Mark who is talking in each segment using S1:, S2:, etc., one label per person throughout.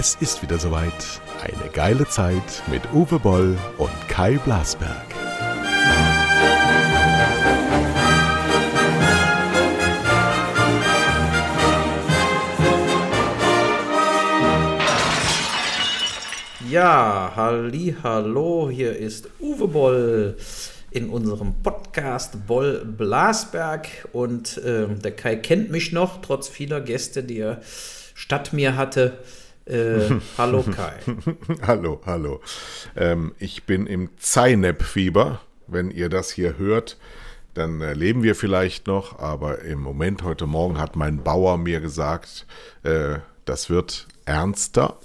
S1: Es ist wieder soweit. Eine geile Zeit mit Uwe Boll und Kai Blasberg.
S2: Ja, halli, hallo, hier ist Uwe Boll in unserem Podcast Boll Blasberg und äh, der Kai kennt mich noch, trotz vieler Gäste, die er statt mir hatte. Äh, hallo Kai.
S1: hallo, hallo. Ähm, ich bin im Zeynep-Fieber. Wenn ihr das hier hört, dann äh, leben wir vielleicht noch, aber im Moment, heute Morgen, hat mein Bauer mir gesagt, äh, das wird ernster.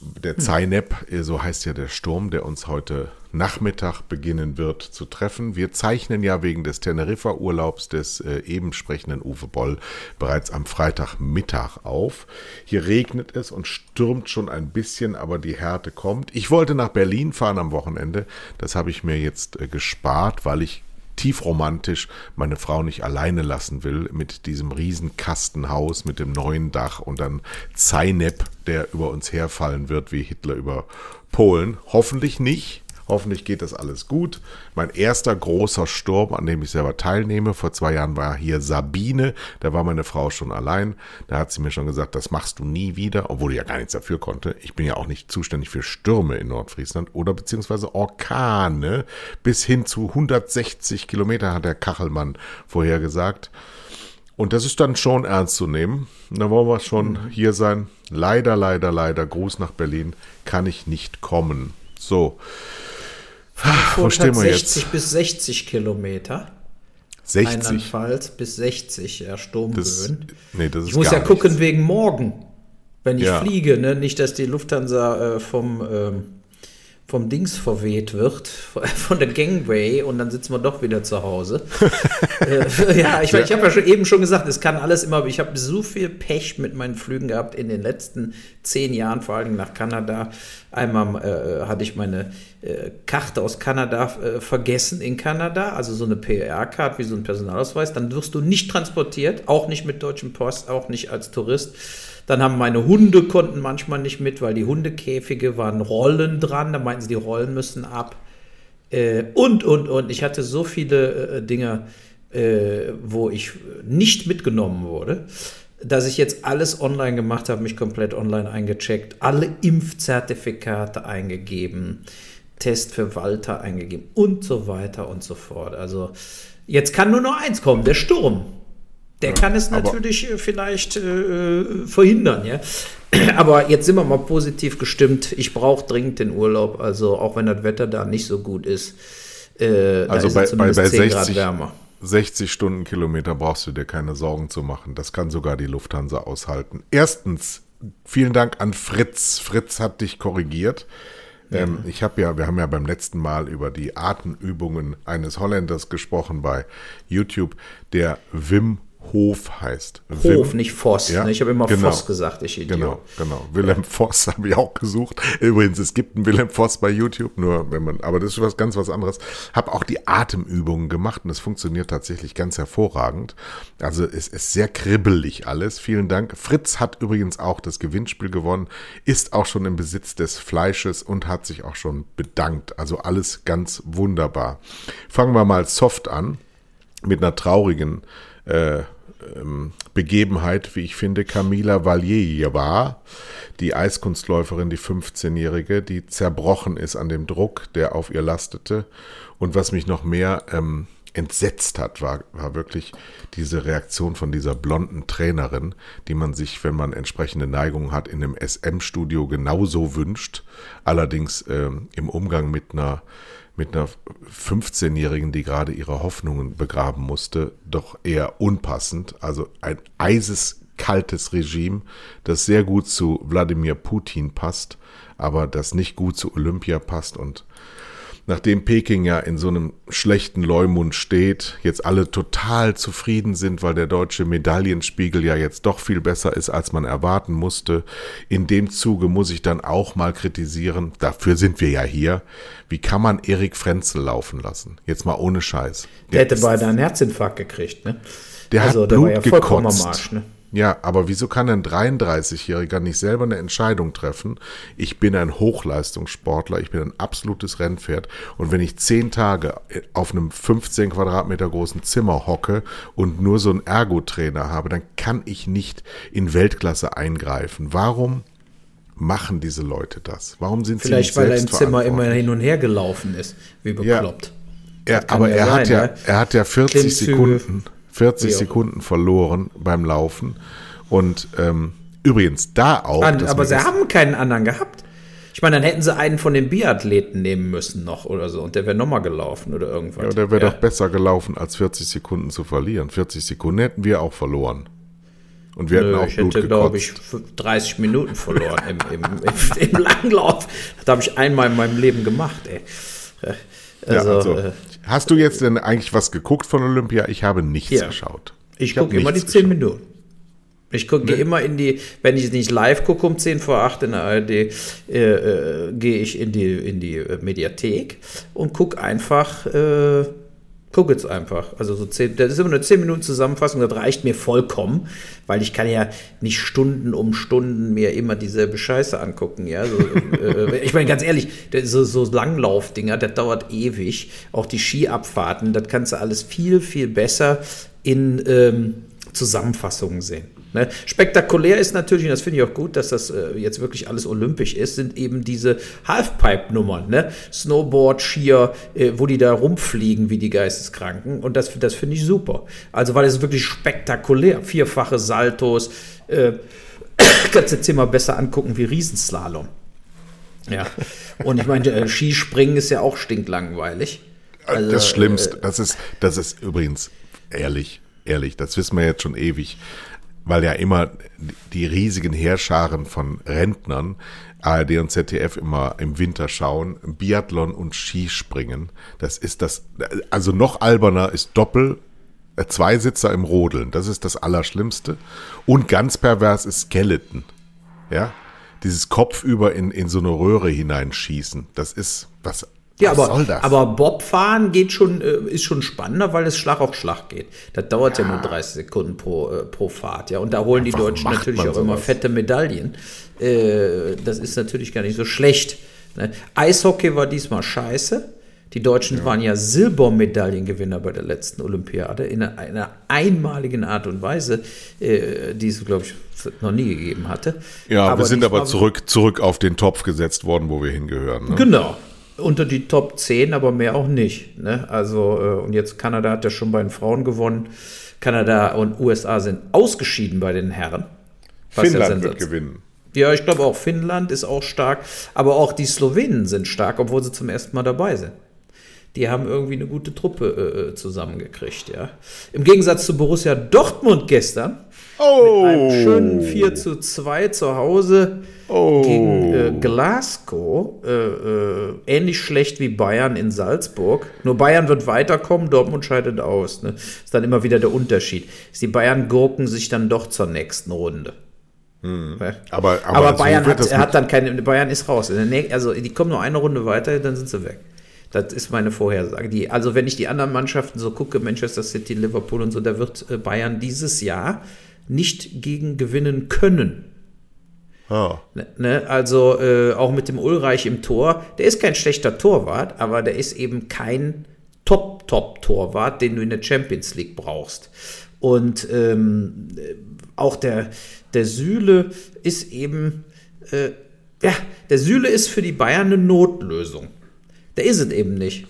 S1: Der Zeynep, äh, so heißt ja der Sturm, der uns heute Nachmittag beginnen wird zu treffen. Wir zeichnen ja wegen des Teneriffa-Urlaubs des äh, eben sprechenden Uwe Boll bereits am Freitagmittag auf. Hier regnet es und stürmt schon ein bisschen, aber die Härte kommt. Ich wollte nach Berlin fahren am Wochenende. Das habe ich mir jetzt äh, gespart, weil ich tiefromantisch meine Frau nicht alleine lassen will mit diesem Riesenkastenhaus mit dem neuen Dach und dann Zeynep, der über uns herfallen wird wie Hitler über Polen. Hoffentlich nicht. Hoffentlich geht das alles gut. Mein erster großer Sturm, an dem ich selber teilnehme, vor zwei Jahren war hier Sabine. Da war meine Frau schon allein. Da hat sie mir schon gesagt, das machst du nie wieder, obwohl ich ja gar nichts dafür konnte. Ich bin ja auch nicht zuständig für Stürme in Nordfriesland oder beziehungsweise Orkane. Bis hin zu 160 Kilometer hat der Kachelmann vorhergesagt. Und das ist dann schon ernst zu nehmen. Da wollen wir schon mhm. hier sein. Leider, leider, leider, Gruß nach Berlin, kann ich nicht kommen. So.
S2: Frankfurt Wo stehen wir 60 jetzt? bis 60 Kilometer.
S1: 60?
S2: Andernfalls bis 60, ja, Sturmböen. Das,
S1: nee, das ist
S2: ich muss ja gucken nichts. wegen morgen, wenn ich ja. fliege, ne? nicht, dass die Lufthansa äh, vom ähm, vom Dings verweht wird, von der Gangway und dann sitzen wir doch wieder zu Hause. äh, ja, ich, ja. ich habe ja schon eben schon gesagt, es kann alles immer, ich habe so viel Pech mit meinen Flügen gehabt in den letzten zehn Jahren, vor allem nach Kanada. Einmal äh, hatte ich meine äh, Karte aus Kanada äh, vergessen in Kanada, also so eine PR-Card wie so ein Personalausweis. Dann wirst du nicht transportiert, auch nicht mit Deutschen Post, auch nicht als Tourist. Dann haben meine Hunde konnten manchmal nicht mit, weil die Hundekäfige waren Rollen dran. Da meinten sie, die Rollen müssen ab. Äh, und, und, und. Ich hatte so viele äh, Dinge, äh, wo ich nicht mitgenommen wurde, dass ich jetzt alles online gemacht habe, mich komplett online eingecheckt, alle Impfzertifikate eingegeben, Test für Walter eingegeben und so weiter und so fort. Also jetzt kann nur noch eins kommen, der Sturm. Der kann es natürlich äh, vielleicht äh, verhindern, ja. Aber jetzt sind wir mal positiv gestimmt. Ich brauche dringend den Urlaub, also auch wenn das Wetter da nicht so gut ist.
S1: Äh, also ist bei, bei, bei 60, 60 Stundenkilometer brauchst du dir keine Sorgen zu machen. Das kann sogar die Lufthansa aushalten. Erstens, vielen Dank an Fritz. Fritz hat dich korrigiert. Ja. Ähm, ich habe ja, wir haben ja beim letzten Mal über die Atemübungen eines Holländers gesprochen bei YouTube, der Wim Hof heißt.
S2: Hof, Wim, nicht Voss. Ja? Ne? Ich habe immer genau, Voss gesagt, ich
S1: Idiot. Genau, genau. Willem Voss habe ich auch gesucht. Übrigens, es gibt einen Willem Voss bei YouTube, nur wenn man, aber das ist was ganz was anderes. Habe auch die Atemübungen gemacht und es funktioniert tatsächlich ganz hervorragend. Also es ist sehr kribbelig alles. Vielen Dank. Fritz hat übrigens auch das Gewinnspiel gewonnen, ist auch schon im Besitz des Fleisches und hat sich auch schon bedankt. Also alles ganz wunderbar. Fangen wir mal soft an mit einer traurigen äh, ähm, Begebenheit, wie ich finde, Camila Valieva, die Eiskunstläuferin, die 15-Jährige, die zerbrochen ist an dem Druck, der auf ihr lastete. Und was mich noch mehr ähm, entsetzt hat, war, war wirklich diese Reaktion von dieser blonden Trainerin, die man sich, wenn man entsprechende Neigungen hat, in einem SM-Studio genauso wünscht. Allerdings ähm, im Umgang mit einer mit einer 15-Jährigen, die gerade ihre Hoffnungen begraben musste, doch eher unpassend. Also ein eiseskaltes Regime, das sehr gut zu Wladimir Putin passt, aber das nicht gut zu Olympia passt und nachdem Peking ja in so einem schlechten Leumund steht, jetzt alle total zufrieden sind, weil der deutsche Medaillenspiegel ja jetzt doch viel besser ist, als man erwarten musste. In dem Zuge muss ich dann auch mal kritisieren, dafür sind wir ja hier, wie kann man Erik Frenzel laufen lassen? Jetzt mal ohne Scheiß.
S2: Der, der hätte beinahe einen Herzinfarkt gekriegt, ne?
S1: Der also, hat Blut der gekotzt. Marsch, ne? Ja, aber wieso kann ein 33-Jähriger nicht selber eine Entscheidung treffen? Ich bin ein Hochleistungssportler, ich bin ein absolutes Rennpferd und wenn ich zehn Tage auf einem 15 Quadratmeter großen Zimmer hocke und nur so einen Ergotrainer habe, dann kann ich nicht in Weltklasse eingreifen. Warum machen diese Leute das? Warum sind
S2: Vielleicht,
S1: sie
S2: nicht weil er im Zimmer immer hin und her gelaufen ist, wie bekloppt.
S1: Ja, er, aber ja er, sein, hat ja, er hat ja 40 Sekunden 40 Sekunden verloren beim Laufen. Und ähm, übrigens da auch.
S2: An, aber sie haben keinen anderen gehabt. Ich meine, dann hätten sie einen von den Biathleten nehmen müssen noch oder so und der wäre nochmal gelaufen oder irgendwas.
S1: Ja, der wäre ja. doch besser gelaufen, als 40 Sekunden zu verlieren. 40 Sekunden hätten wir auch verloren. Und wir Nö, hätten auch
S2: ich Blut hätte, glaube ich, 30 Minuten verloren im, im, im, im Langlauf. Das habe ich einmal in meinem Leben gemacht, ey.
S1: Also, ja, also, äh, hast du jetzt denn eigentlich was geguckt von Olympia? Ich habe nichts ja. geschaut.
S2: Ich, ich gucke immer die 10 Minuten. Ich gucke nee. immer in die, wenn ich nicht live gucke um 10 vor 8 in der ARD, äh, äh, gehe ich in die, in die äh, Mediathek und gucke einfach äh, Guck jetzt einfach. Also so zehn, das ist immer eine 10 Minuten Zusammenfassung, das reicht mir vollkommen, weil ich kann ja nicht Stunden um Stunden mir immer dieselbe Scheiße angucken. Ja? So, äh, ich meine, ganz ehrlich, so, so Langlaufdinger, das dauert ewig. Auch die Skiabfahrten, das kannst du alles viel, viel besser in ähm, Zusammenfassungen sehen. Ne? Spektakulär ist natürlich, und das finde ich auch gut, dass das äh, jetzt wirklich alles olympisch ist, sind eben diese Halfpipe-Nummern. Ne? Snowboard, Skier, äh, wo die da rumfliegen wie die Geisteskranken. Und das, das finde ich super. Also, weil es wirklich spektakulär. Vierfache Saltos. Äh, kannst du jetzt immer besser angucken wie Riesenslalom. Ja. Und ich meine, äh, Skispringen ist ja auch stinklangweilig.
S1: Also, das Schlimmste, äh, das ist, das ist übrigens ehrlich, ehrlich, das wissen wir jetzt schon ewig weil ja immer die riesigen Heerscharen von Rentnern ARD und ZDF immer im Winter schauen, Biathlon und Skispringen. Das ist das, also noch alberner ist Doppel, äh, Zweisitzer im Rodeln. Das ist das Allerschlimmste. Und ganz pervers ist Skeleton. Ja, dieses Kopfüber in, in so eine Röhre hineinschießen. Das ist was
S2: ja, Was aber, aber Bobfahren geht schon, äh, ist schon spannender, weil es Schlag auf Schlag geht. Das dauert ja, ja nur 30 Sekunden pro, äh, pro Fahrt, ja. Und da holen die Deutschen natürlich auch sowas? immer fette Medaillen. Äh, das ist natürlich gar nicht so schlecht. Ne? Eishockey war diesmal scheiße. Die Deutschen ja. waren ja Silbermedaillengewinner bei der letzten Olympiade in einer, einer einmaligen Art und Weise, äh, die es, glaube ich, noch nie gegeben hatte.
S1: Ja, aber wir sind aber zurück, zurück auf den Topf gesetzt worden, wo wir hingehören.
S2: Ne? Genau, unter die Top 10, aber mehr auch nicht. Ne? Also, äh, und jetzt Kanada hat ja schon bei den Frauen gewonnen. Kanada und USA sind ausgeschieden bei den Herren.
S1: Finnland wird gewinnen.
S2: Ja, ich glaube auch Finnland ist auch stark, aber auch die Slowenen sind stark, obwohl sie zum ersten Mal dabei sind. Die haben irgendwie eine gute Truppe äh, äh zusammengekriegt, ja. Im Gegensatz zu Borussia Dortmund gestern. Oh. Mit einem schönen 4 zu 2 zu Hause oh. gegen äh, Glasgow. Äh, äh, ähnlich schlecht wie Bayern in Salzburg. Nur Bayern wird weiterkommen, Dortmund scheidet aus. Ne? Ist dann immer wieder der Unterschied. Die Bayern gurken sich dann doch zur nächsten Runde.
S1: Hm. Aber,
S2: aber, aber Bayern so hat, hat, dann keine. Bayern ist raus. Also die kommen nur eine Runde weiter, dann sind sie weg. Das ist meine Vorhersage. Die, also wenn ich die anderen Mannschaften so gucke, Manchester City, Liverpool und so, da wird äh, Bayern dieses Jahr nicht gegen gewinnen können. Oh. Ne, also äh, auch mit dem Ulreich im Tor, der ist kein schlechter Torwart, aber der ist eben kein Top-Top-Torwart, den du in der Champions League brauchst. Und ähm, auch der, der Süle ist eben, äh, ja, der Süle ist für die Bayern eine Notlösung. Der ist es eben nicht.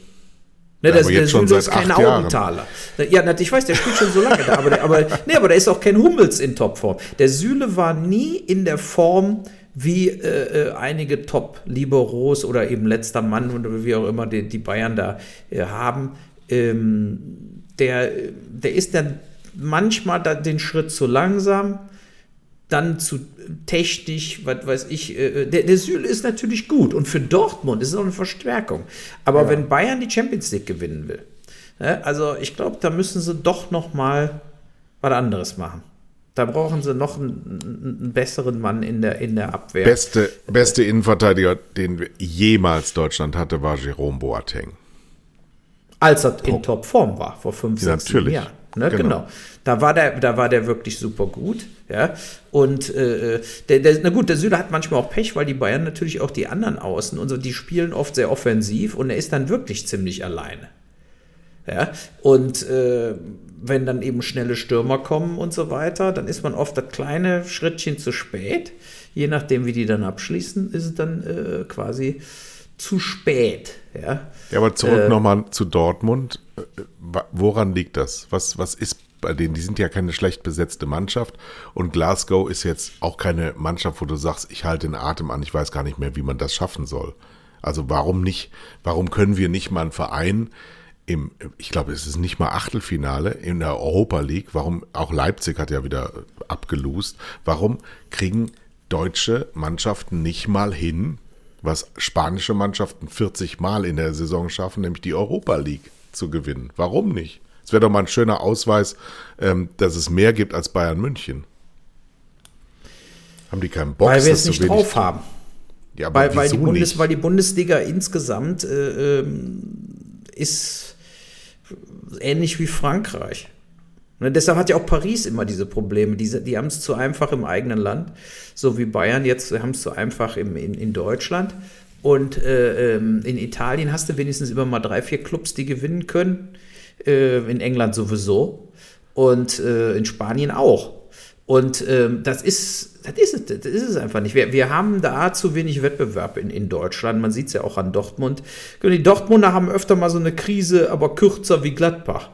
S2: Ne, ja, das, der Süle ist kein Augenthaler. Ja, ich weiß, der spielt schon so lange da, aber, der, aber, nee, aber der ist auch kein Hummels in Topform. Der Süle war nie in der Form, wie äh, äh einige Top-Liberos oder eben letzter Mann oder wie auch immer die, die Bayern da äh, haben. Ähm, der, der ist dann manchmal da den Schritt zu langsam dann zu technisch, was weiß ich, äh, der, der Süle ist natürlich gut und für Dortmund ist es auch eine Verstärkung. Aber ja. wenn Bayern die Champions League gewinnen will, ne, also ich glaube, da müssen sie doch noch mal was anderes machen. Da brauchen sie noch einen, einen, besseren Mann in der, in der Abwehr.
S1: Beste, beste Innenverteidiger, den jemals Deutschland hatte, war Jerome Boateng.
S2: Als er in Topform war, vor fünf, ja, sechs
S1: natürlich.
S2: Jahren. Ne, genau. genau. Da war der, da war der wirklich super gut. Ja. Und äh, der, der, na gut, der Süle hat manchmal auch Pech, weil die Bayern natürlich auch die anderen Außen und so, die spielen oft sehr offensiv und er ist dann wirklich ziemlich alleine. Ja. Und äh, wenn dann eben schnelle Stürmer kommen und so weiter, dann ist man oft das kleine Schrittchen zu spät. Je nachdem, wie die dann abschließen, ist es dann äh, quasi zu spät. Ja,
S1: ja aber zurück äh, nochmal zu Dortmund. Woran liegt das? Was, was ist bei denen? Die sind ja keine schlecht besetzte Mannschaft und Glasgow ist jetzt auch keine Mannschaft, wo du sagst, ich halte den Atem an, ich weiß gar nicht mehr, wie man das schaffen soll. Also warum nicht, warum können wir nicht mal einen Verein im, ich glaube, es ist nicht mal Achtelfinale in der Europa League, warum, auch Leipzig hat ja wieder abgelost, warum kriegen deutsche Mannschaften nicht mal hin, was spanische Mannschaften 40 Mal in der Saison schaffen, nämlich die Europa League zu gewinnen. Warum nicht? Es wäre doch mal ein schöner Ausweis, ähm, dass es mehr gibt als Bayern München. Haben die keinen Bock?
S2: Weil wir es nicht drauf haben. Ja, aber weil, weil, die Bundes, weil die Bundesliga insgesamt äh, ähm, ist ähnlich wie Frankreich. Und deshalb hat ja auch Paris immer diese Probleme. Die, die haben es zu einfach im eigenen Land, so wie Bayern jetzt haben es zu einfach im, in, in Deutschland. Und äh, ähm, in Italien hast du wenigstens immer mal drei, vier Clubs, die gewinnen können. Äh, in England sowieso. Und äh, in Spanien auch. Und ähm, das ist, das ist es, das ist es einfach nicht. Wir, wir haben da zu wenig Wettbewerb in, in Deutschland. Man sieht es ja auch an Dortmund. Die Dortmunder haben öfter mal so eine Krise, aber kürzer wie Gladbach.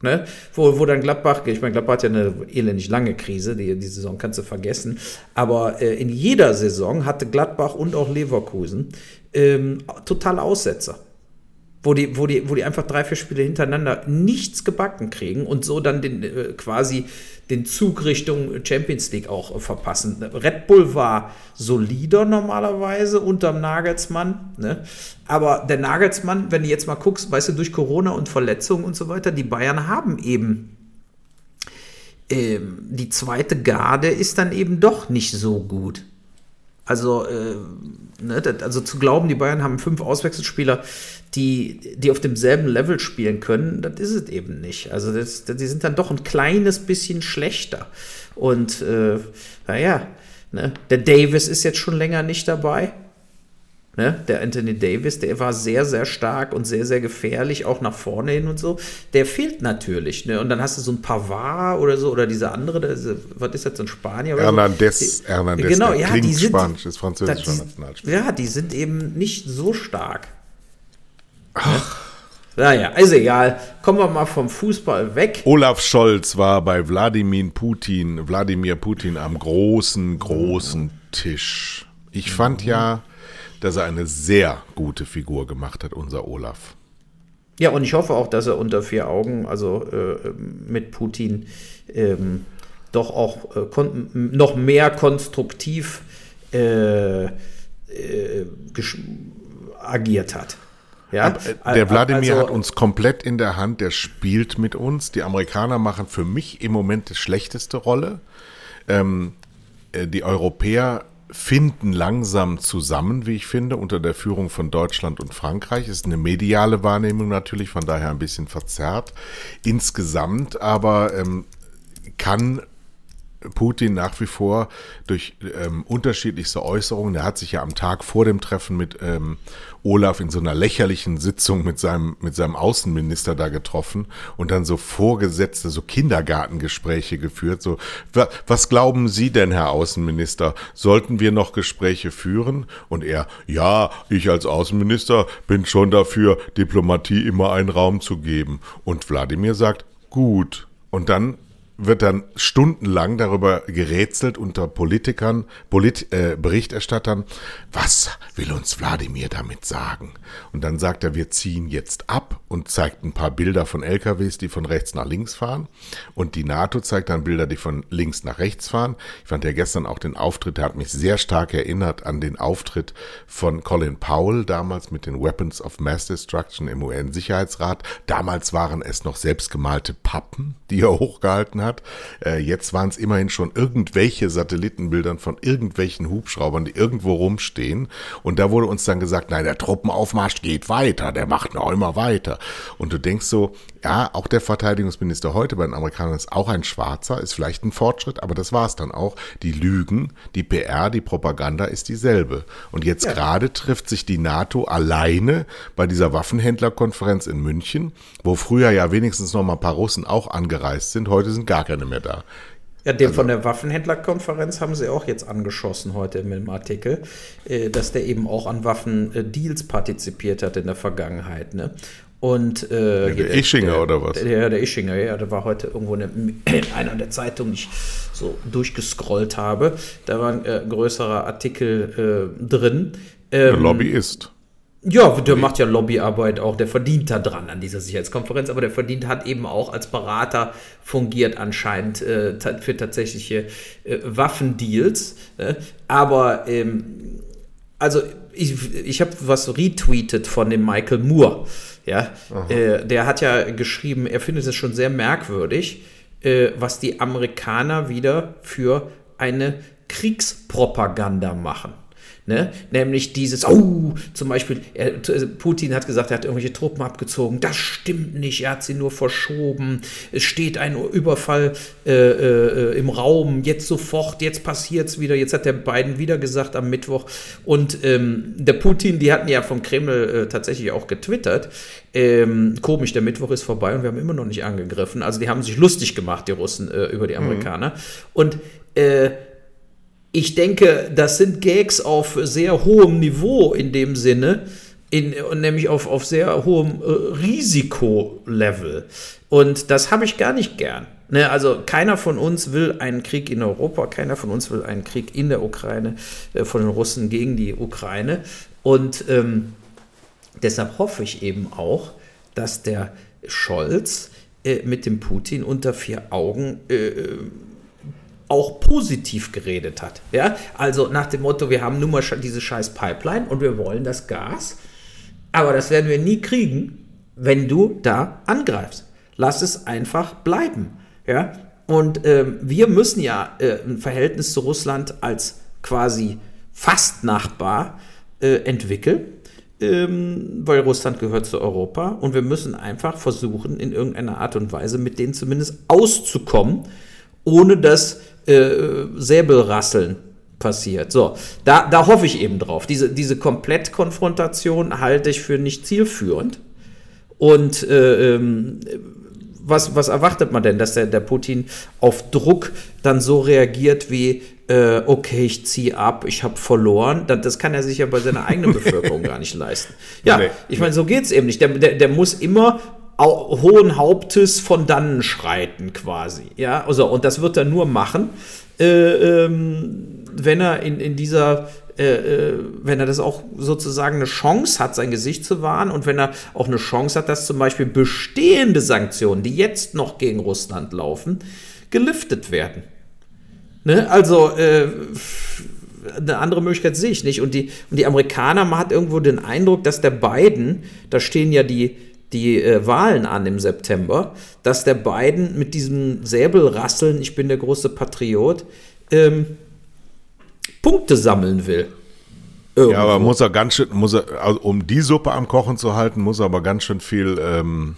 S2: Ne? Wo, wo dann Gladbach, ich meine, Gladbach hat ja eine elendig lange Krise, die, die Saison kannst du vergessen, aber äh, in jeder Saison hatte Gladbach und auch Leverkusen ähm, total Aussetzer. Wo die, wo, die, wo die einfach drei, vier Spiele hintereinander nichts gebacken kriegen und so dann den, äh, quasi den Zug Richtung Champions League auch äh, verpassen. Red Bull war solider normalerweise unterm Nagelsmann, ne? aber der Nagelsmann, wenn du jetzt mal guckst, weißt du, durch Corona und Verletzungen und so weiter, die Bayern haben eben ähm, die zweite Garde ist dann eben doch nicht so gut. Also, äh, ne, also zu glauben, die Bayern haben fünf Auswechselspieler, die, die auf demselben Level spielen können, das ist es eben nicht. Also das, das, die sind dann doch ein kleines bisschen schlechter. Und äh, naja, ne, der Davis ist jetzt schon länger nicht dabei. Ne, der Anthony Davis, der war sehr, sehr stark und sehr, sehr gefährlich, auch nach vorne hin und so. Der fehlt natürlich. Ne? Und dann hast du so ein Pavard oder so, oder diese andere, diese, was ist das, so ein Spanier? Oder
S1: Hernandez,
S2: so.
S1: Hernandez,
S2: genau, ja, die sind,
S1: Spanisch, ist französischer Nationalspieler.
S2: Ja, die sind eben nicht so stark. Ach. Naja, ist egal. Kommen wir mal vom Fußball weg.
S1: Olaf Scholz war bei Wladimir Putin, Wladimir Putin am großen, großen Tisch. Ich fand ja, dass er eine sehr gute Figur gemacht hat, unser Olaf.
S2: Ja, und ich hoffe auch, dass er unter vier Augen, also äh, mit Putin, ähm, doch auch äh, noch mehr konstruktiv äh, äh agiert hat.
S1: Ja, äh, der Wladimir also, hat uns komplett in der Hand, der spielt mit uns. Die Amerikaner machen für mich im Moment die schlechteste Rolle. Ähm, äh, die Europäer finden langsam zusammen, wie ich finde, unter der Führung von Deutschland und Frankreich. Ist eine mediale Wahrnehmung natürlich, von daher ein bisschen verzerrt. Insgesamt aber ähm, kann Putin nach wie vor durch ähm, unterschiedlichste Äußerungen, er hat sich ja am Tag vor dem Treffen mit ähm, Olaf in so einer lächerlichen Sitzung mit seinem, mit seinem Außenminister da getroffen und dann so vorgesetzte, so Kindergartengespräche geführt. So, was glauben Sie denn, Herr Außenminister? Sollten wir noch Gespräche führen? Und er, ja, ich als Außenminister bin schon dafür, Diplomatie immer einen Raum zu geben. Und Wladimir sagt, gut. Und dann wird dann stundenlang darüber gerätselt unter Politikern, Polit, äh, Berichterstattern, was will uns Wladimir damit sagen? Und dann sagt er, wir ziehen jetzt ab und zeigt ein paar Bilder von LKWs, die von rechts nach links fahren. Und die NATO zeigt dann Bilder, die von links nach rechts fahren. Ich fand ja gestern auch den Auftritt, der hat mich sehr stark erinnert an den Auftritt von Colin Powell damals mit den Weapons of Mass Destruction im UN-Sicherheitsrat. Damals waren es noch selbstgemalte Pappen, die er hochgehalten hat hat. Äh, jetzt waren es immerhin schon irgendwelche Satellitenbildern von irgendwelchen Hubschraubern, die irgendwo rumstehen. Und da wurde uns dann gesagt, nein, der Truppenaufmarsch geht weiter, der macht noch immer weiter. Und du denkst so, ja, auch der Verteidigungsminister heute bei den Amerikanern ist auch ein Schwarzer, ist vielleicht ein Fortschritt, aber das war es dann auch. Die Lügen, die PR, die Propaganda ist dieselbe. Und jetzt ja. gerade trifft sich die NATO alleine bei dieser Waffenhändlerkonferenz in München, wo früher ja wenigstens noch mal ein paar Russen auch angereist sind. Heute sind gar keine mehr da.
S2: Ja, den also, von der Waffenhändlerkonferenz haben sie auch jetzt angeschossen heute mit dem Artikel, äh, dass der eben auch an Waffendeals partizipiert hat in der Vergangenheit. Ne? Und
S1: äh, der Ischinger der, oder was?
S2: Der, der Ischinger, ja, der war heute irgendwo in, einer der Zeitungen, die ich so durchgescrollt habe. Da war ein äh, größerer Artikel äh, drin.
S1: Ähm, der Lobbyist.
S2: Ja, der macht ja Lobbyarbeit auch, der verdient da dran an dieser Sicherheitskonferenz, aber der verdient hat eben auch als Berater fungiert anscheinend äh, für tatsächliche äh, Waffendeals. Äh, aber ähm, also ich, ich habe was retweetet von dem Michael Moore. Ja, äh, der hat ja geschrieben, er findet es schon sehr merkwürdig, äh, was die Amerikaner wieder für eine Kriegspropaganda machen. Ne? Nämlich dieses, oh, zum Beispiel, er, Putin hat gesagt, er hat irgendwelche Truppen abgezogen. Das stimmt nicht, er hat sie nur verschoben. Es steht ein Überfall äh, äh, im Raum, jetzt sofort, jetzt passiert es wieder. Jetzt hat der Biden wieder gesagt am Mittwoch. Und ähm, der Putin, die hatten ja vom Kreml äh, tatsächlich auch getwittert. Ähm, komisch, der Mittwoch ist vorbei und wir haben immer noch nicht angegriffen. Also die haben sich lustig gemacht, die Russen, äh, über die mhm. Amerikaner. Mhm. Und äh, ich denke, das sind Gags auf sehr hohem Niveau in dem Sinne, in, nämlich auf, auf sehr hohem äh, Risikolevel. Und das habe ich gar nicht gern. Ne, also keiner von uns will einen Krieg in Europa, keiner von uns will einen Krieg in der Ukraine äh, von den Russen gegen die Ukraine. Und ähm, deshalb hoffe ich eben auch, dass der Scholz äh, mit dem Putin unter vier Augen äh, auch positiv geredet hat. Ja, also nach dem Motto, wir haben nun mal diese scheiß Pipeline und wir wollen das Gas, aber das werden wir nie kriegen, wenn du da angreifst. Lass es einfach bleiben. Ja, und ähm, wir müssen ja äh, ein Verhältnis zu Russland als quasi fast Nachbar äh, entwickeln, ähm, weil Russland gehört zu Europa und wir müssen einfach versuchen, in irgendeiner Art und Weise mit denen zumindest auszukommen, ohne dass äh, Säbelrasseln passiert. So, da, da hoffe ich eben drauf. Diese, diese Komplettkonfrontation halte ich für nicht zielführend. Und äh, ähm, was, was erwartet man denn, dass der, der Putin auf Druck dann so reagiert wie, äh, okay, ich ziehe ab, ich habe verloren. Das, das, kann er sich ja bei seiner eigenen Bevölkerung gar nicht leisten. Ja, nee. ich meine, so geht es eben nicht. Der, der, der muss immer hohen Hauptes von dannen schreiten quasi. Ja, also, und das wird er nur machen, äh, ähm, wenn er in, in dieser äh, äh, wenn er das auch sozusagen eine Chance hat, sein Gesicht zu wahren und wenn er auch eine Chance hat, dass zum Beispiel bestehende Sanktionen, die jetzt noch gegen Russland laufen, geliftet werden. Ne? Also äh, eine andere Möglichkeit sehe ich nicht. Und die, und die Amerikaner, man hat irgendwo den Eindruck, dass der Biden, da stehen ja die, die äh, Wahlen an im September, dass der Biden mit diesem Säbelrasseln, ich bin der große Patriot, ähm, Punkte sammeln will.
S1: Irgendwo. Ja, aber muss er ganz schön, muss er, also um die Suppe am Kochen zu halten, muss er aber ganz schön viel ähm,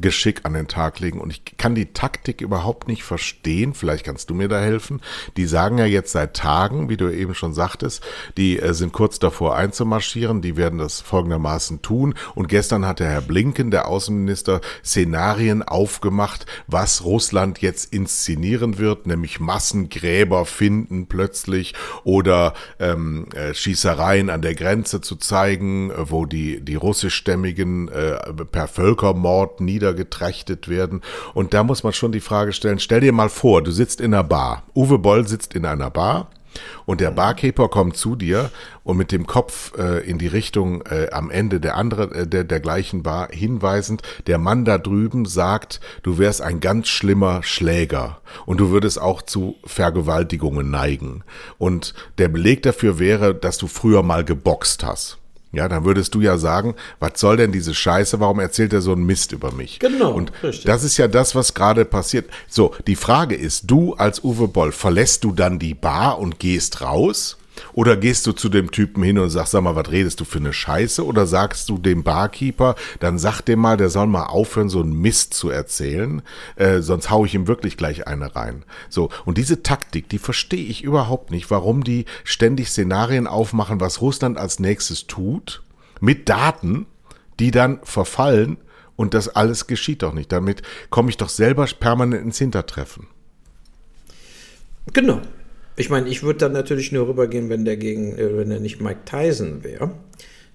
S1: Geschick an den Tag legen. Und ich kann die Taktik überhaupt nicht verstehen. Vielleicht kannst du mir da helfen. Die sagen ja jetzt seit Tagen, wie du eben schon sagtest, die äh, sind kurz davor einzumarschieren. Die werden das folgendermaßen tun. Und gestern hat der Herr Blinken, der Außenminister, Szenarien aufgemacht, was Russland jetzt inszenieren wird, nämlich Massengräber finden plötzlich oder ähm, äh, Schießereien an der Grenze zu zeigen, äh, wo die, die russischstämmigen äh, per Völkermord nieder niedergetrachtet werden. Und da muss man schon die Frage stellen, stell dir mal vor, du sitzt in einer Bar. Uwe Boll sitzt in einer Bar und der Barkeeper kommt zu dir und mit dem Kopf äh, in die Richtung äh, am Ende der anderen äh, der, der gleichen Bar hinweisend, der Mann da drüben sagt, du wärst ein ganz schlimmer Schläger und du würdest auch zu Vergewaltigungen neigen und der Beleg dafür wäre, dass du früher mal geboxt hast. Ja, dann würdest du ja sagen, was soll denn diese Scheiße, warum erzählt er so einen Mist über mich?
S2: Genau.
S1: Und richtig. das ist ja das, was gerade passiert. So, die Frage ist, du als Uwe Boll, verlässt du dann die Bar und gehst raus? Oder gehst du zu dem Typen hin und sagst, sag mal, was redest du für eine Scheiße? Oder sagst du dem Barkeeper, dann sag dem mal, der soll mal aufhören, so einen Mist zu erzählen, äh, sonst hau ich ihm wirklich gleich eine rein. So, und diese Taktik, die verstehe ich überhaupt nicht, warum die ständig Szenarien aufmachen, was Russland als nächstes tut, mit Daten, die dann verfallen und das alles geschieht doch nicht. Damit komme ich doch selber permanent ins Hintertreffen.
S2: Genau. Ich meine, ich würde dann natürlich nur rübergehen, wenn der gegen, äh, wenn er nicht Mike Tyson wäre.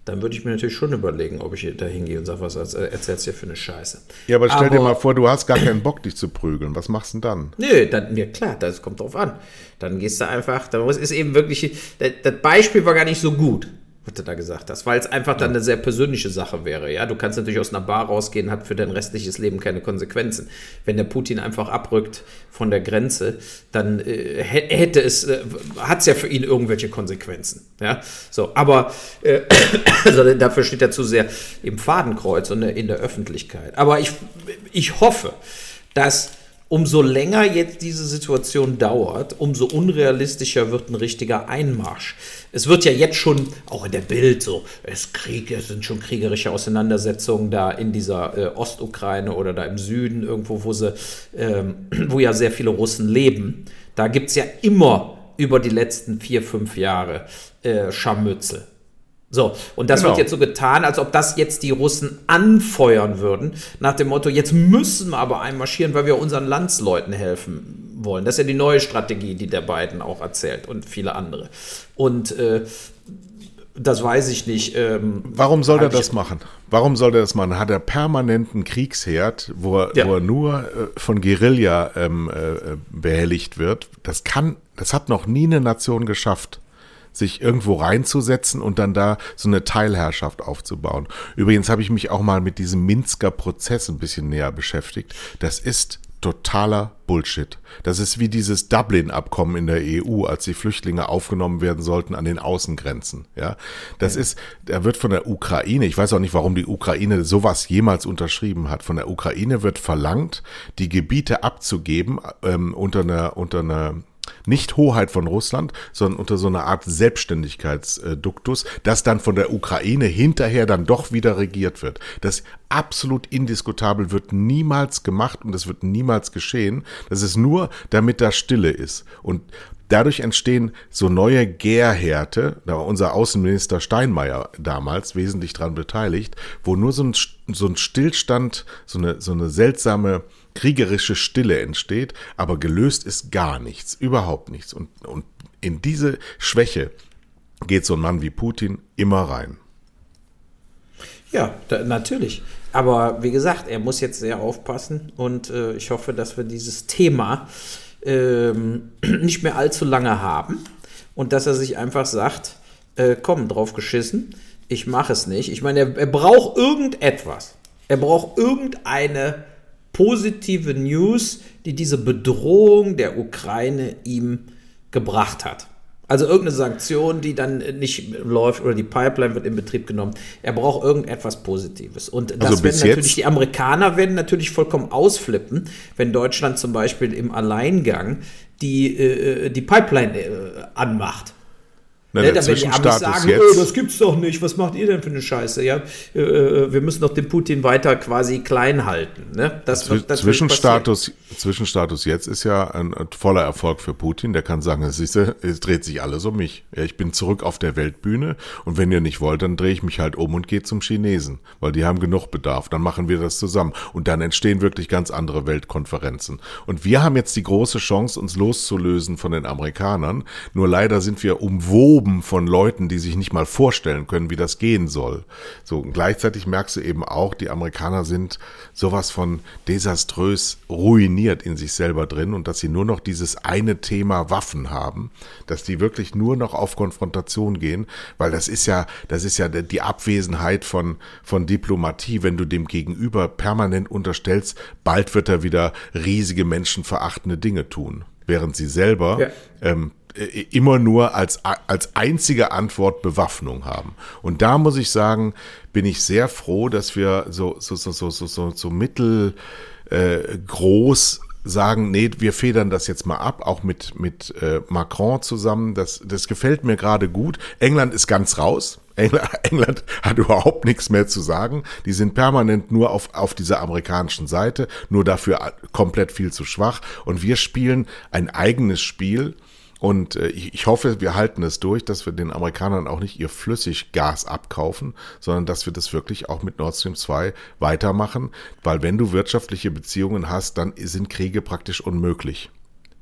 S2: Dann würde ich mir natürlich schon überlegen, ob ich da hingehe und sage, was erzählst du dir für eine Scheiße.
S1: Ja, aber stell aber, dir mal vor, du hast gar keinen Bock, dich zu prügeln. Was machst du denn dann?
S2: Nö, dann, ja klar, das kommt drauf an. Dann gehst du einfach, da ist eben wirklich, das Beispiel war gar nicht so gut was du da gesagt hast, weil es einfach dann eine sehr persönliche Sache wäre. Ja, du kannst natürlich aus einer Bar rausgehen, hat für dein restliches Leben keine Konsequenzen. Wenn der Putin einfach abrückt von der Grenze, dann äh, hätte es, äh, hat es ja für ihn irgendwelche Konsequenzen. Ja, so, aber äh, also dafür steht er zu sehr im Fadenkreuz und in der Öffentlichkeit. Aber ich, ich hoffe, dass umso länger jetzt diese Situation dauert, umso unrealistischer wird ein richtiger Einmarsch. Es wird ja jetzt schon, auch in der Bild so, es Krieg, es sind schon kriegerische Auseinandersetzungen da in dieser äh, Ostukraine oder da im Süden, irgendwo, wo sie, ähm, wo ja sehr viele Russen leben. Da gibt es ja immer über die letzten vier, fünf Jahre äh, Scharmützel. So, und das genau. wird jetzt so getan, als ob das jetzt die Russen anfeuern würden, nach dem Motto, jetzt müssen wir aber einmarschieren, weil wir unseren Landsleuten helfen wollen. Das ist ja die neue Strategie, die der Biden auch erzählt und viele andere. Und äh, das weiß ich nicht. Ähm,
S1: Warum soll er das machen? Warum soll er das machen? Hat er permanenten Kriegsherd, wo er, ja. wo er nur äh, von Guerilla ähm, äh, behelligt wird? Das kann, das hat noch nie eine Nation geschafft sich irgendwo reinzusetzen und dann da so eine Teilherrschaft aufzubauen. Übrigens habe ich mich auch mal mit diesem Minsker Prozess ein bisschen näher beschäftigt. Das ist totaler Bullshit. Das ist wie dieses Dublin-Abkommen in der EU, als die Flüchtlinge aufgenommen werden sollten an den Außengrenzen. Ja, das ja. ist, er wird von der Ukraine, ich weiß auch nicht, warum die Ukraine sowas jemals unterschrieben hat. Von der Ukraine wird verlangt, die Gebiete abzugeben ähm, unter einer unter einer nicht Hoheit von Russland, sondern unter so einer Art Selbstständigkeitsduktus, das dann von der Ukraine hinterher dann doch wieder regiert wird. Das absolut indiskutabel wird niemals gemacht und das wird niemals geschehen. Das ist nur, damit da Stille ist. Und dadurch entstehen so neue Gärhärte, da war unser Außenminister Steinmeier damals wesentlich dran beteiligt, wo nur so ein, so ein Stillstand, so eine, so eine seltsame kriegerische Stille entsteht, aber gelöst ist gar nichts, überhaupt nichts. Und, und in diese Schwäche geht so ein Mann wie Putin immer rein.
S2: Ja, da, natürlich. Aber wie gesagt, er muss jetzt sehr aufpassen und äh, ich hoffe, dass wir dieses Thema ähm, nicht mehr allzu lange haben und dass er sich einfach sagt, äh, komm, drauf geschissen, ich mache es nicht. Ich meine, er, er braucht irgendetwas. Er braucht irgendeine positive News, die diese Bedrohung der Ukraine ihm gebracht hat. Also irgendeine Sanktion, die dann nicht läuft oder die Pipeline wird in Betrieb genommen. Er braucht irgendetwas Positives. Und das also werden natürlich, die Amerikaner werden natürlich vollkommen ausflippen, wenn Deutschland zum Beispiel im Alleingang die, äh, die Pipeline äh, anmacht.
S1: Na, ne, der Zwischenstatus sagen, jetzt.
S2: Das gibt's doch nicht. Was macht ihr denn für eine Scheiße? Ja, äh, äh wir müssen doch den Putin weiter quasi klein halten. Ne?
S1: Das, Zw das Zwischenstatus, Zwischenstatus jetzt ist ja ein, ein, voller Erfolg für Putin. Der kann sagen, es, ist, es dreht sich alles um mich. Ja, ich bin zurück auf der Weltbühne und wenn ihr nicht wollt, dann drehe ich mich halt um und gehe zum Chinesen, weil die haben genug Bedarf. Dann machen wir das zusammen und dann entstehen wirklich ganz andere Weltkonferenzen. Und wir haben jetzt die große Chance, uns loszulösen von den Amerikanern. Nur leider sind wir umwoben umwoben von Leuten, die sich nicht mal vorstellen können, wie das gehen soll. So, gleichzeitig merkst du eben auch, die Amerikaner sind sowas von desaströs ruiniert in sich selber drin und dass sie nur noch dieses eine Thema Waffen haben, dass die wirklich nur noch auf Konfrontation gehen, weil das ist ja, das ist ja die Abwesenheit von, von Diplomatie, wenn du dem Gegenüber permanent unterstellst, bald wird er wieder riesige menschenverachtende Dinge tun während sie selber ja. ähm, äh, immer nur als, als einzige Antwort Bewaffnung haben. Und da muss ich sagen, bin ich sehr froh, dass wir so, so, so, so, so, so, so mittel äh, sagen, nee, wir federn das jetzt mal ab, auch mit, mit äh, Macron zusammen. Das, das gefällt mir gerade gut. England ist ganz raus. England, England hat überhaupt nichts mehr zu sagen. Die sind permanent nur auf, auf dieser amerikanischen Seite, nur dafür komplett viel zu schwach. Und wir spielen ein eigenes Spiel und äh, ich, ich hoffe, wir halten es durch, dass wir den Amerikanern auch nicht ihr Flüssiggas abkaufen, sondern dass wir das wirklich auch mit Nord Stream 2 weitermachen, weil wenn du wirtschaftliche Beziehungen hast, dann sind Kriege praktisch unmöglich.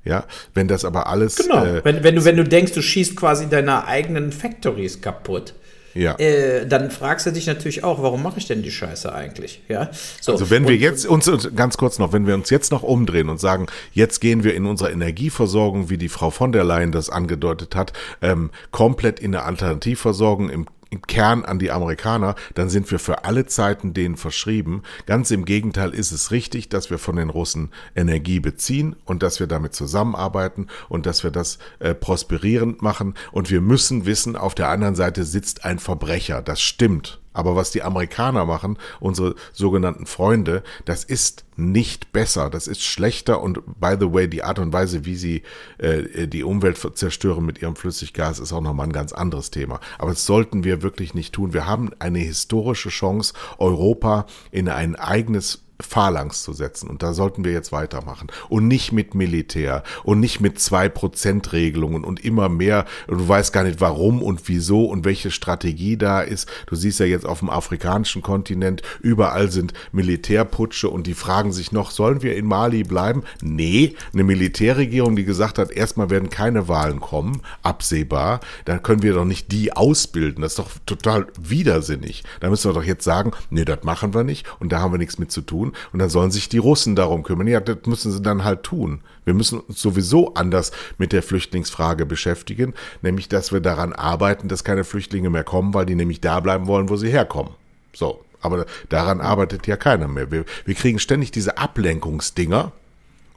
S1: Ja, wenn das aber alles.
S2: Genau, äh, wenn, wenn, du, wenn du denkst, du schießt quasi deine eigenen Factories kaputt, ja. Äh, dann fragst du dich natürlich auch, warum mache ich denn die Scheiße eigentlich? Ja.
S1: So. Also wenn wir jetzt uns ganz kurz noch, wenn wir uns jetzt noch umdrehen und sagen, jetzt gehen wir in unserer Energieversorgung, wie die Frau von der Leyen das angedeutet hat, ähm, komplett in eine Alternativversorgung im im Kern an die Amerikaner, dann sind wir für alle Zeiten denen verschrieben. Ganz im Gegenteil ist es richtig, dass wir von den Russen Energie beziehen und dass wir damit zusammenarbeiten und dass wir das äh, prosperierend machen. Und wir müssen wissen, auf der anderen Seite sitzt ein Verbrecher. Das stimmt. Aber was die Amerikaner machen, unsere sogenannten Freunde, das ist nicht besser, das ist schlechter und by the way, die Art und Weise, wie sie äh, die Umwelt zerstören mit ihrem Flüssiggas, ist auch nochmal ein ganz anderes Thema. Aber das sollten wir wirklich nicht tun. Wir haben eine historische Chance, Europa in ein eigenes Phalanx zu setzen. Und da sollten wir jetzt weitermachen. Und nicht mit Militär und nicht mit zwei Prozent Regelungen und immer mehr. Du weißt gar nicht warum und wieso und welche Strategie da ist. Du siehst ja jetzt auf dem afrikanischen Kontinent, überall sind Militärputsche und die fragen sich noch, sollen wir in Mali bleiben? Nee, eine Militärregierung, die gesagt hat, erstmal werden keine Wahlen kommen, absehbar, dann können wir doch nicht die ausbilden. Das ist doch total widersinnig. Da müssen wir doch jetzt sagen, nee, das machen wir nicht und da haben wir nichts mit zu tun und dann sollen sich die Russen darum kümmern. Ja, das müssen sie dann halt tun. Wir müssen uns sowieso anders mit der Flüchtlingsfrage beschäftigen, nämlich dass wir daran arbeiten, dass keine Flüchtlinge mehr kommen, weil die nämlich da bleiben wollen, wo sie herkommen. So, aber daran arbeitet ja keiner mehr. Wir, wir kriegen ständig diese Ablenkungsdinger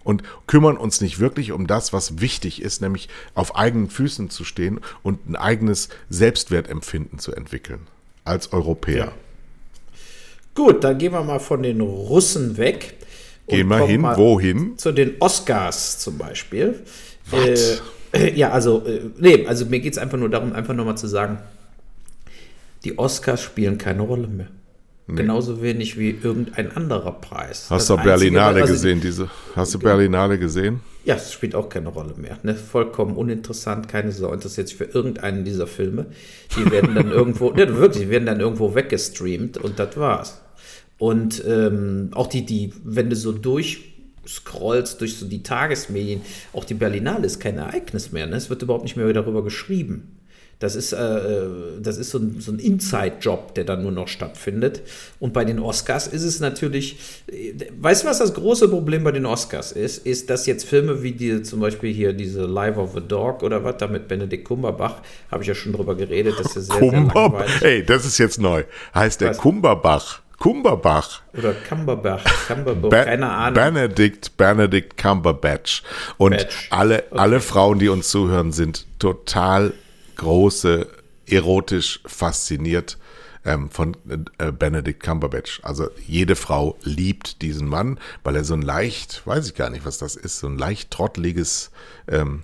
S1: und kümmern uns nicht wirklich um das, was wichtig ist, nämlich auf eigenen Füßen zu stehen und ein eigenes Selbstwertempfinden zu entwickeln als Europäer.
S2: Ja. Gut, dann gehen wir mal von den Russen weg.
S1: Gehen wir hin, wohin?
S2: Zu den Oscars zum Beispiel. Was? Äh, ja, also, äh, nee, also mir geht es einfach nur darum, einfach nochmal zu sagen, die Oscars spielen keine Rolle mehr. Nee. Genauso wenig wie irgendein anderer Preis.
S1: Hast du Berlinale also, gesehen, diese? Hast du Berlinale gesehen?
S2: Ja, es spielt auch keine Rolle mehr. Ne? Vollkommen uninteressant, keine Sau interessiert sich für irgendeinen dieser Filme. Die werden dann irgendwo, ne, wirklich, die werden dann irgendwo weggestreamt und das war's. Und ähm, auch die, die, wenn du so durchscrollst durch so die Tagesmedien, auch die Berlinale ist kein Ereignis mehr. Ne? Es wird überhaupt nicht mehr darüber geschrieben. Das ist, äh, das ist so ein, so ein Inside-Job, der dann nur noch stattfindet. Und bei den Oscars ist es natürlich, äh, weißt du, was das große Problem bei den Oscars ist? Ist, dass jetzt Filme wie die, zum Beispiel hier diese Live of a Dog oder was, da mit Benedikt Kumberbach, habe ich ja schon drüber geredet, dass er sehr,
S1: Kumber sehr langweilig Ey, das ist jetzt neu. Heißt der Kumberbach? Kumberbach.
S2: Oder Cumberbatch, Cumberbatch, Be keine Ahnung.
S1: Benedict, Benedict Cumberbatch. Und Batch. alle, okay. alle Frauen, die uns zuhören, sind total große, erotisch fasziniert ähm, von äh, Benedict Cumberbatch. Also jede Frau liebt diesen Mann, weil er so ein leicht, weiß ich gar nicht, was das ist, so ein leicht trotteliges ähm,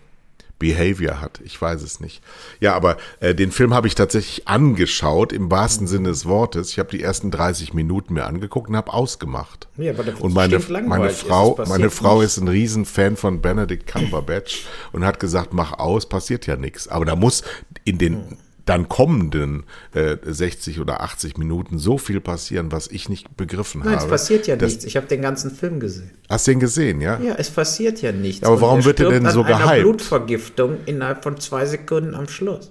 S1: Behavior hat. Ich weiß es nicht. Ja, aber äh, den Film habe ich tatsächlich angeschaut, im wahrsten Sinne des Wortes. Ich habe die ersten 30 Minuten mir angeguckt und habe ausgemacht. Ja, aber und meine, meine Frau, meine Frau ist ein Riesenfan von Benedict Cumberbatch und hat gesagt, mach aus, passiert ja nichts. Aber da muss in den dann kommenden äh, 60 oder 80 Minuten so viel passieren, was ich nicht begriffen Nein, habe.
S2: Nein, es passiert ja nichts. Ich habe den ganzen Film gesehen.
S1: Hast du den gesehen, ja?
S2: Ja, es passiert ja nichts.
S1: Aber warum wird er denn so gehypt? Einer
S2: Blutvergiftung innerhalb von zwei Sekunden am Schluss.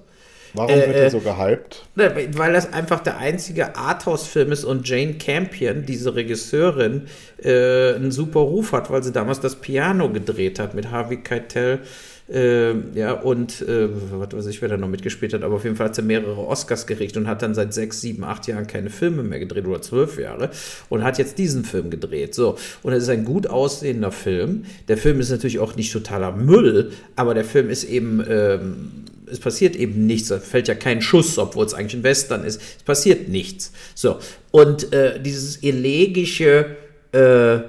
S1: Warum äh, wird er so gehypt?
S2: Ne, weil das einfach der einzige Arthouse-Film ist und Jane Campion, diese Regisseurin, äh, einen super Ruf hat, weil sie damals das Piano gedreht hat mit Harvey Keitel Äh, ja, und äh, was weiß ich, wer da noch mitgespielt hat, aber auf jeden Fall hat er mehrere Oscars gekriegt und hat dann seit sechs, sieben, acht Jahren keine Filme mehr gedreht oder zwölf Jahre und hat jetzt diesen Film gedreht. So, und es ist ein gut aussehender Film. Der Film ist natürlich auch nicht totaler Müll, aber der Film ist eben. Ähm, es passiert eben nichts, da fällt ja kein Schuss, obwohl es eigentlich ein Western ist. Es passiert nichts. So, und äh, dieses elegische, äh,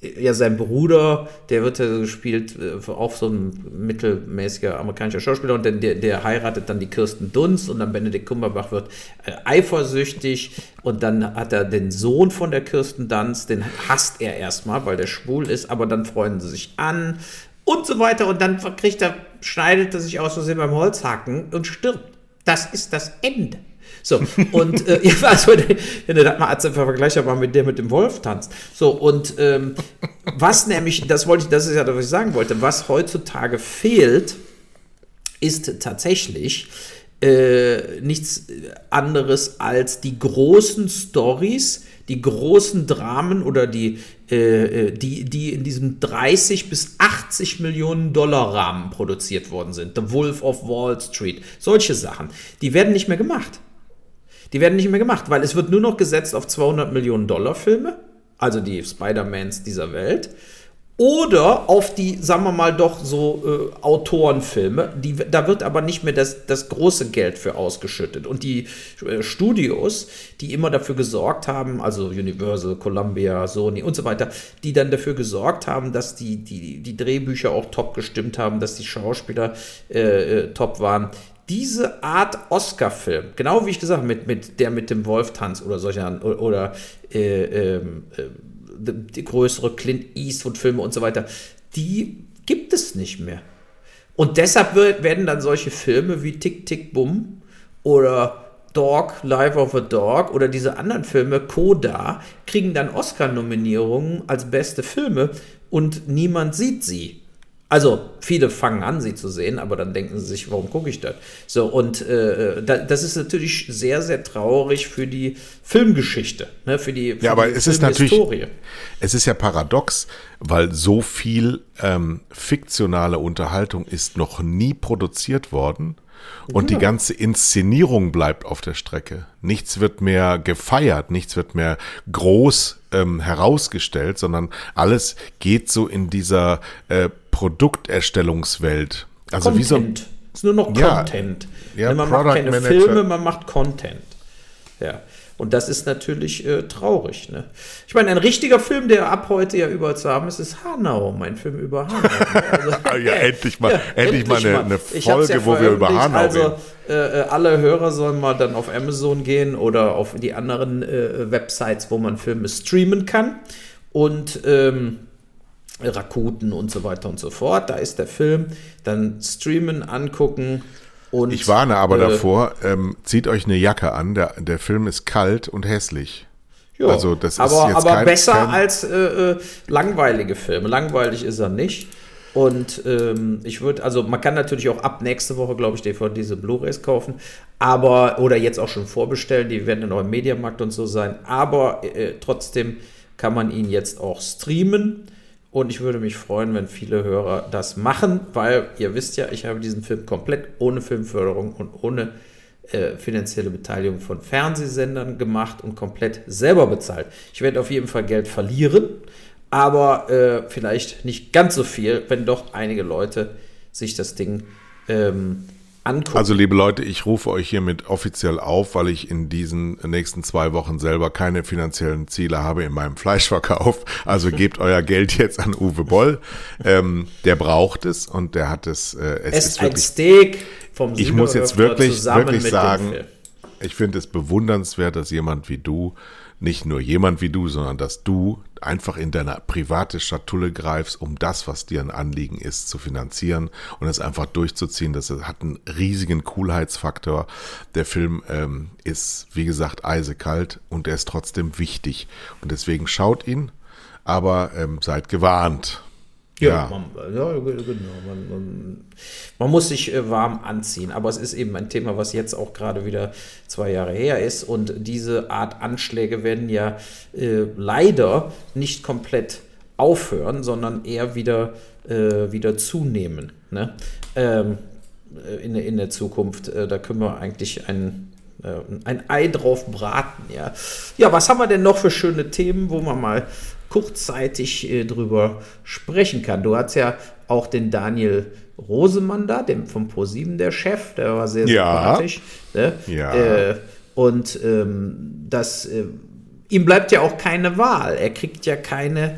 S2: ja, sein Bruder, der wird ja gespielt, äh, auch so ein mittelmäßiger amerikanischer Schauspieler und der, der heiratet dann die Kirsten Dunst und dann Benedikt Cumberbatch wird äh, eifersüchtig und dann hat er den Sohn von der Kirsten Dunst, den hasst er erstmal, weil der schwul ist, aber dann freuen sie sich an und so weiter und dann kriegt er, schneidet er sich aus Versehen beim Holzhacken und stirbt. Das ist das Ende. So, und äh, also, wenn du das mal als vergleichbar mit der mit dem Wolf tanzt. So, und ähm, was nämlich, das wollte ich, das ist ja das, was ich sagen wollte, was heutzutage fehlt, ist tatsächlich äh, nichts anderes als die großen Stories, die großen Dramen oder die, äh, äh die, die in diesem 30 bis 80 Millionen Dollar Rahmen produziert worden sind. The Wolf of Wall Street, solche Sachen, die werden nicht mehr gemacht. Die werden nicht mehr gemacht, weil es wird nur noch gesetzt auf 200 Millionen Dollar Filme, also die Spider-Mans dieser Welt, oder auf die, sagen wir mal, doch so äh, Autorenfilme. Die, da wird aber nicht mehr das, das große Geld für ausgeschüttet. Und die äh, Studios, die immer dafür gesorgt haben, also Universal, Columbia, Sony und so weiter, die dann dafür gesorgt haben, dass die, die, die Drehbücher auch top gestimmt haben, dass die Schauspieler äh, äh top waren, diese Art Oscar-Film, genau wie ich gesagt habe, mit, mit der mit dem Wolf-Tanz oder solcher oder, oder äh, ähm, äh, die größere Clint Eastwood-Filme und so weiter, die gibt es nicht mehr. Und deshalb wird, werden dann solche Filme wie Tick, Tick, Bum oder Dog, Life of a Dog oder diese anderen Filme, Coda, kriegen dann Oscar-Nominierungen als beste Filme und niemand sieht sie. Also viele fangen an, sie zu sehen, aber dann denken sie sich, warum gucke ich das? So, und äh, das ist natürlich sehr, sehr traurig für die Filmgeschichte, ne, für die, für
S1: ja, aber die es ist natürlich, es ist ja paradox, weil so viel ähm, fiktionale Unterhaltung ist noch nie produziert worden. Und ja. die ganze Inszenierung bleibt auf der Strecke. Nichts wird mehr gefeiert, nichts wird mehr groß ähm, herausgestellt, sondern alles geht so in dieser äh, Produkterstellungswelt. Also
S2: Content. wie so. Es ist nur noch Content. Ja, ja, man Product macht keine Manager. Filme, man macht Content. Ja. Und das ist natürlich äh, traurig. Ne? Ich meine, ein richtiger Film, der ab heute ja überall zu haben ist, ist Hanau, mein Film über Hanau. Ne?
S1: Also, ja, endlich mal, ja, endlich, mal eine, eine Folge, ja wo wir über Hanau also, reden.
S2: Äh, alle Hörer sollen mal dann auf Amazon gehen oder auf die anderen äh, Websites, wo man Filme streamen kann. Und ähm, Rakuten und so weiter und so fort. Da ist der Film. Dann streamen, angucken. Und,
S1: ich warne aber äh, davor, ähm, zieht euch eine Jacke an. Der, der Film ist kalt und hässlich.
S2: Ja, also das ist aber, jetzt aber kein, besser kein als äh, äh, langweilige Filme. Langweilig ist er nicht. Und ähm, ich würde, also man kann natürlich auch ab nächste Woche, glaube ich, DVD diese Blu-rays kaufen, aber oder jetzt auch schon vorbestellen. Die werden auch im Mediamarkt und so sein. Aber äh, trotzdem kann man ihn jetzt auch streamen. Und ich würde mich freuen, wenn viele Hörer das machen, weil ihr wisst ja, ich habe diesen Film komplett ohne Filmförderung und ohne äh, finanzielle Beteiligung von Fernsehsendern gemacht und komplett selber bezahlt. Ich werde auf jeden Fall Geld verlieren, aber äh, vielleicht nicht ganz so viel, wenn doch einige Leute sich das Ding ähm, angucken.
S1: Also liebe Leute, ich rufe euch hiermit offiziell auf, weil ich in diesen nächsten zwei Wochen selber keine finanziellen Ziele habe in meinem Fleischverkauf. Also gebt euer Geld jetzt an Uwe Boll. Ähm, der braucht es und der hat es. Äh,
S2: es, es ist wirklich, ein Steak vom
S1: Ich muss jetzt wirklich, wirklich sagen, ich finde es bewundernswert, dass jemand wie du nicht nur jemand wie du, sondern dass du einfach in deine private Schatulle greifst, um das, was dir ein Anliegen ist, zu finanzieren und es einfach durchzuziehen. Das hat einen riesigen Coolheitsfaktor. Der Film ähm, ist, wie gesagt, eisekalt und er ist trotzdem wichtig. Und deswegen schaut ihn, aber ähm, seid gewarnt.
S2: Ja. Man, ja genau. Man, man, man, muss sich äh, warm anziehen. Aber es ist eben ein Thema, was jetzt auch gerade wieder zwei Jahre her ist. Und diese Art Anschläge werden ja äh, leider nicht komplett aufhören, sondern eher wieder, äh, wieder zunehmen. Ne? Ähm, äh, in, in der Zukunft. Äh, da können wir eigentlich ein, äh, ein Ei drauf braten. Ja. ja, was haben wir denn noch für schöne Themen, wo man mal kurzzeitig drüber sprechen kann? Du hast ja auch den Daniel Rosemann da, dem vom Pro7 der Chef, der war sehr ja. sympathisch. Ne? Ja. Äh, und ähm, das, äh, ihm bleibt ja auch keine Wahl. Er kriegt ja keine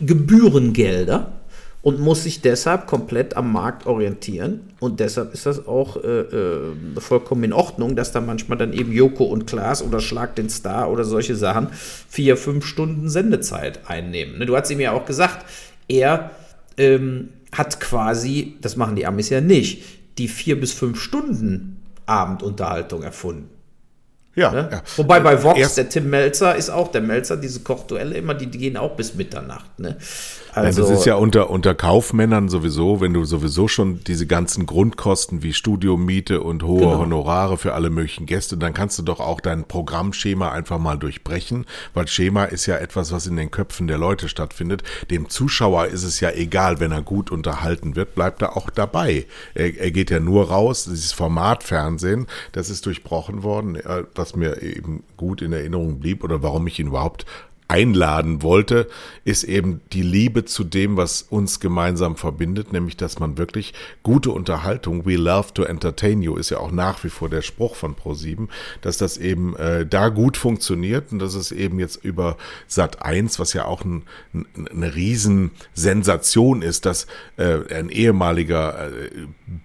S2: Gebührengelder und muss sich deshalb komplett am Markt orientieren. Und deshalb ist das auch äh, äh, vollkommen in Ordnung, dass da manchmal dann eben Joko und Klaas oder Schlag den Star oder solche Sachen vier, fünf Stunden Sendezeit einnehmen. Ne, du hast ihm ja auch gesagt, er ähm, hat quasi, das machen die Amis ja nicht, die vier bis fünf Stunden Abendunterhaltung erfunden. Ja, ne? ja, Wobei bei Vox, Erst der Tim Melzer ist auch der Melzer, diese Kochduelle immer, die, die gehen auch bis Mitternacht. Ne?
S1: Also, das ist ja unter, unter Kaufmännern sowieso, wenn du sowieso schon diese ganzen Grundkosten wie Studiomiete und hohe genau. Honorare für alle möglichen Gäste, dann kannst du doch auch dein Programmschema einfach mal durchbrechen, weil Schema ist ja etwas, was in den Köpfen der Leute stattfindet. Dem Zuschauer ist es ja egal, wenn er gut unterhalten wird, bleibt er auch dabei. Er, er geht ja nur raus, dieses Format Fernsehen, das ist durchbrochen worden, äh, was mir eben gut in Erinnerung blieb oder warum ich ihn überhaupt einladen wollte, ist eben die Liebe zu dem, was uns gemeinsam verbindet, nämlich dass man wirklich gute Unterhaltung, we love to entertain you, ist ja auch nach wie vor der Spruch von Pro7, dass das eben äh, da gut funktioniert und dass es eben jetzt über Sat 1, was ja auch ein, ein, eine Riesensensation ist, dass äh, ein ehemaliger äh,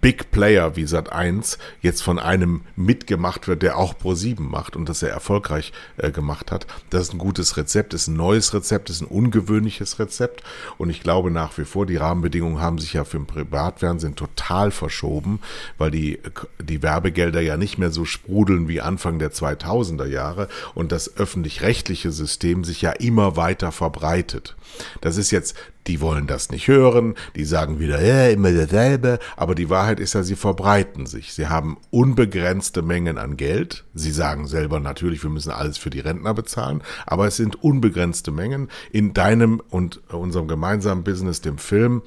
S1: Big Player wie Sat 1 jetzt von einem mitgemacht wird, der auch Pro7 macht und das er erfolgreich äh, gemacht hat. Das ist ein gutes Rezept ist ein neues Rezept, ist ein ungewöhnliches Rezept. Und ich glaube nach wie vor, die Rahmenbedingungen haben sich ja für den Privatfernsehen total verschoben, weil die, die Werbegelder ja nicht mehr so sprudeln wie Anfang der 2000er Jahre und das öffentlich-rechtliche System sich ja immer weiter verbreitet. Das ist jetzt die wollen das nicht hören, die sagen wieder, ja, immer dasselbe, aber die Wahrheit ist ja, sie verbreiten sich. Sie haben unbegrenzte Mengen an Geld. Sie sagen selber natürlich, wir müssen alles für die Rentner bezahlen, aber es sind unbegrenzte Mengen. In deinem und unserem gemeinsamen Business, dem Film,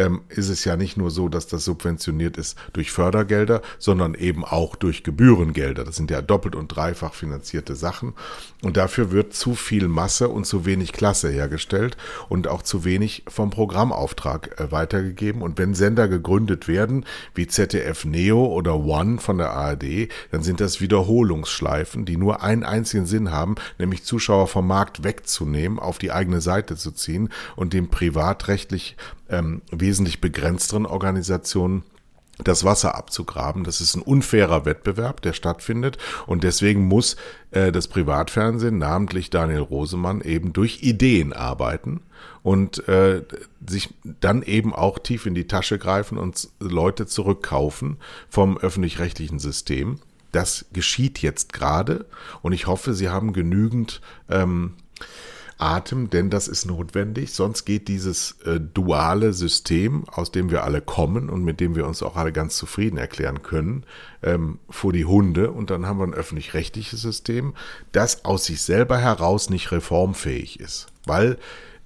S1: ähm, ist es ja nicht nur so, dass das subventioniert ist durch Fördergelder, sondern eben auch durch Gebührengelder. Das sind ja doppelt und dreifach finanzierte Sachen. Und dafür wird zu viel Masse und zu wenig Klasse hergestellt und auch zu wenig vom Programmauftrag äh, weitergegeben. Und wenn Sender gegründet werden, wie ZDF Neo oder One von der ARD, dann sind das Wiederholungsschleifen, die nur einen einzigen Sinn haben, nämlich Zuschauer vom Markt wegzunehmen, auf die eigene Seite zu ziehen und dem privatrechtlich ähm, wesentlich begrenzteren Organisationen das Wasser abzugraben. Das ist ein unfairer Wettbewerb, der stattfindet. Und deswegen muss äh, das Privatfernsehen, namentlich Daniel Rosemann, eben durch Ideen arbeiten und äh, sich dann eben auch tief in die Tasche greifen und Leute zurückkaufen vom öffentlich-rechtlichen System. Das geschieht jetzt gerade und ich hoffe, Sie haben genügend ähm, Atem, denn das ist notwendig. Sonst geht dieses äh, duale System, aus dem wir alle kommen und mit dem wir uns auch alle ganz zufrieden erklären können, ähm, vor die Hunde. Und dann haben wir ein öffentlich-rechtliches System, das aus sich selber heraus nicht reformfähig ist, weil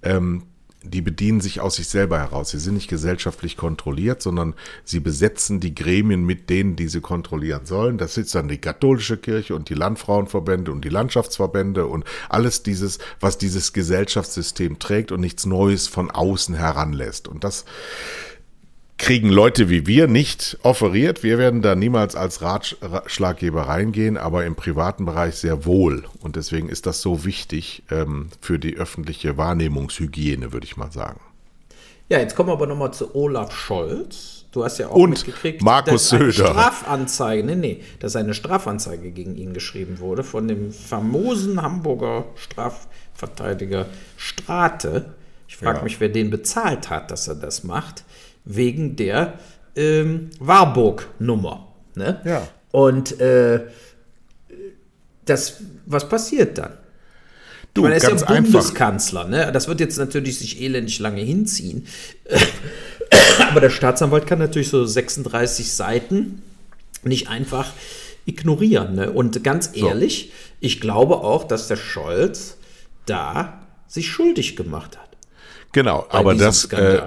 S1: ähm, die bedienen sich aus sich selber heraus. Sie sind nicht gesellschaftlich kontrolliert, sondern sie besetzen die Gremien mit denen, die sie kontrollieren sollen. Das sitzt dann die katholische Kirche und die Landfrauenverbände und die Landschaftsverbände und alles dieses, was dieses Gesellschaftssystem trägt und nichts Neues von außen heranlässt. Und das kriegen Leute wie wir nicht offeriert. Wir werden da niemals als Ratschlaggeber reingehen, aber im privaten Bereich sehr wohl. Und deswegen ist das so wichtig ähm, für die öffentliche Wahrnehmungshygiene, würde ich mal sagen.
S2: Ja, jetzt kommen wir aber nochmal zu Olaf Scholz. Du hast ja auch
S1: und mitgekriegt, Markus dass eine
S2: Söder. Strafanzeige, nee, nee, dass eine Strafanzeige gegen ihn geschrieben wurde von dem famosen Hamburger Strafverteidiger Strate. Ich frage ja. mich, wer den bezahlt hat, dass er das macht wegen der ähm, Warburg-Nummer. Ne?
S1: Ja.
S2: Und äh, das, was passiert dann?
S1: Du, er ist ja
S2: Bundeskanzler, ne? Das wird jetzt natürlich sich elendig lange hinziehen. Aber der Staatsanwalt kann natürlich so 36 Seiten nicht einfach ignorieren. Ne? Und ganz ehrlich, so. ich glaube auch, dass der Scholz da sich schuldig gemacht hat.
S1: Genau, aber das, äh,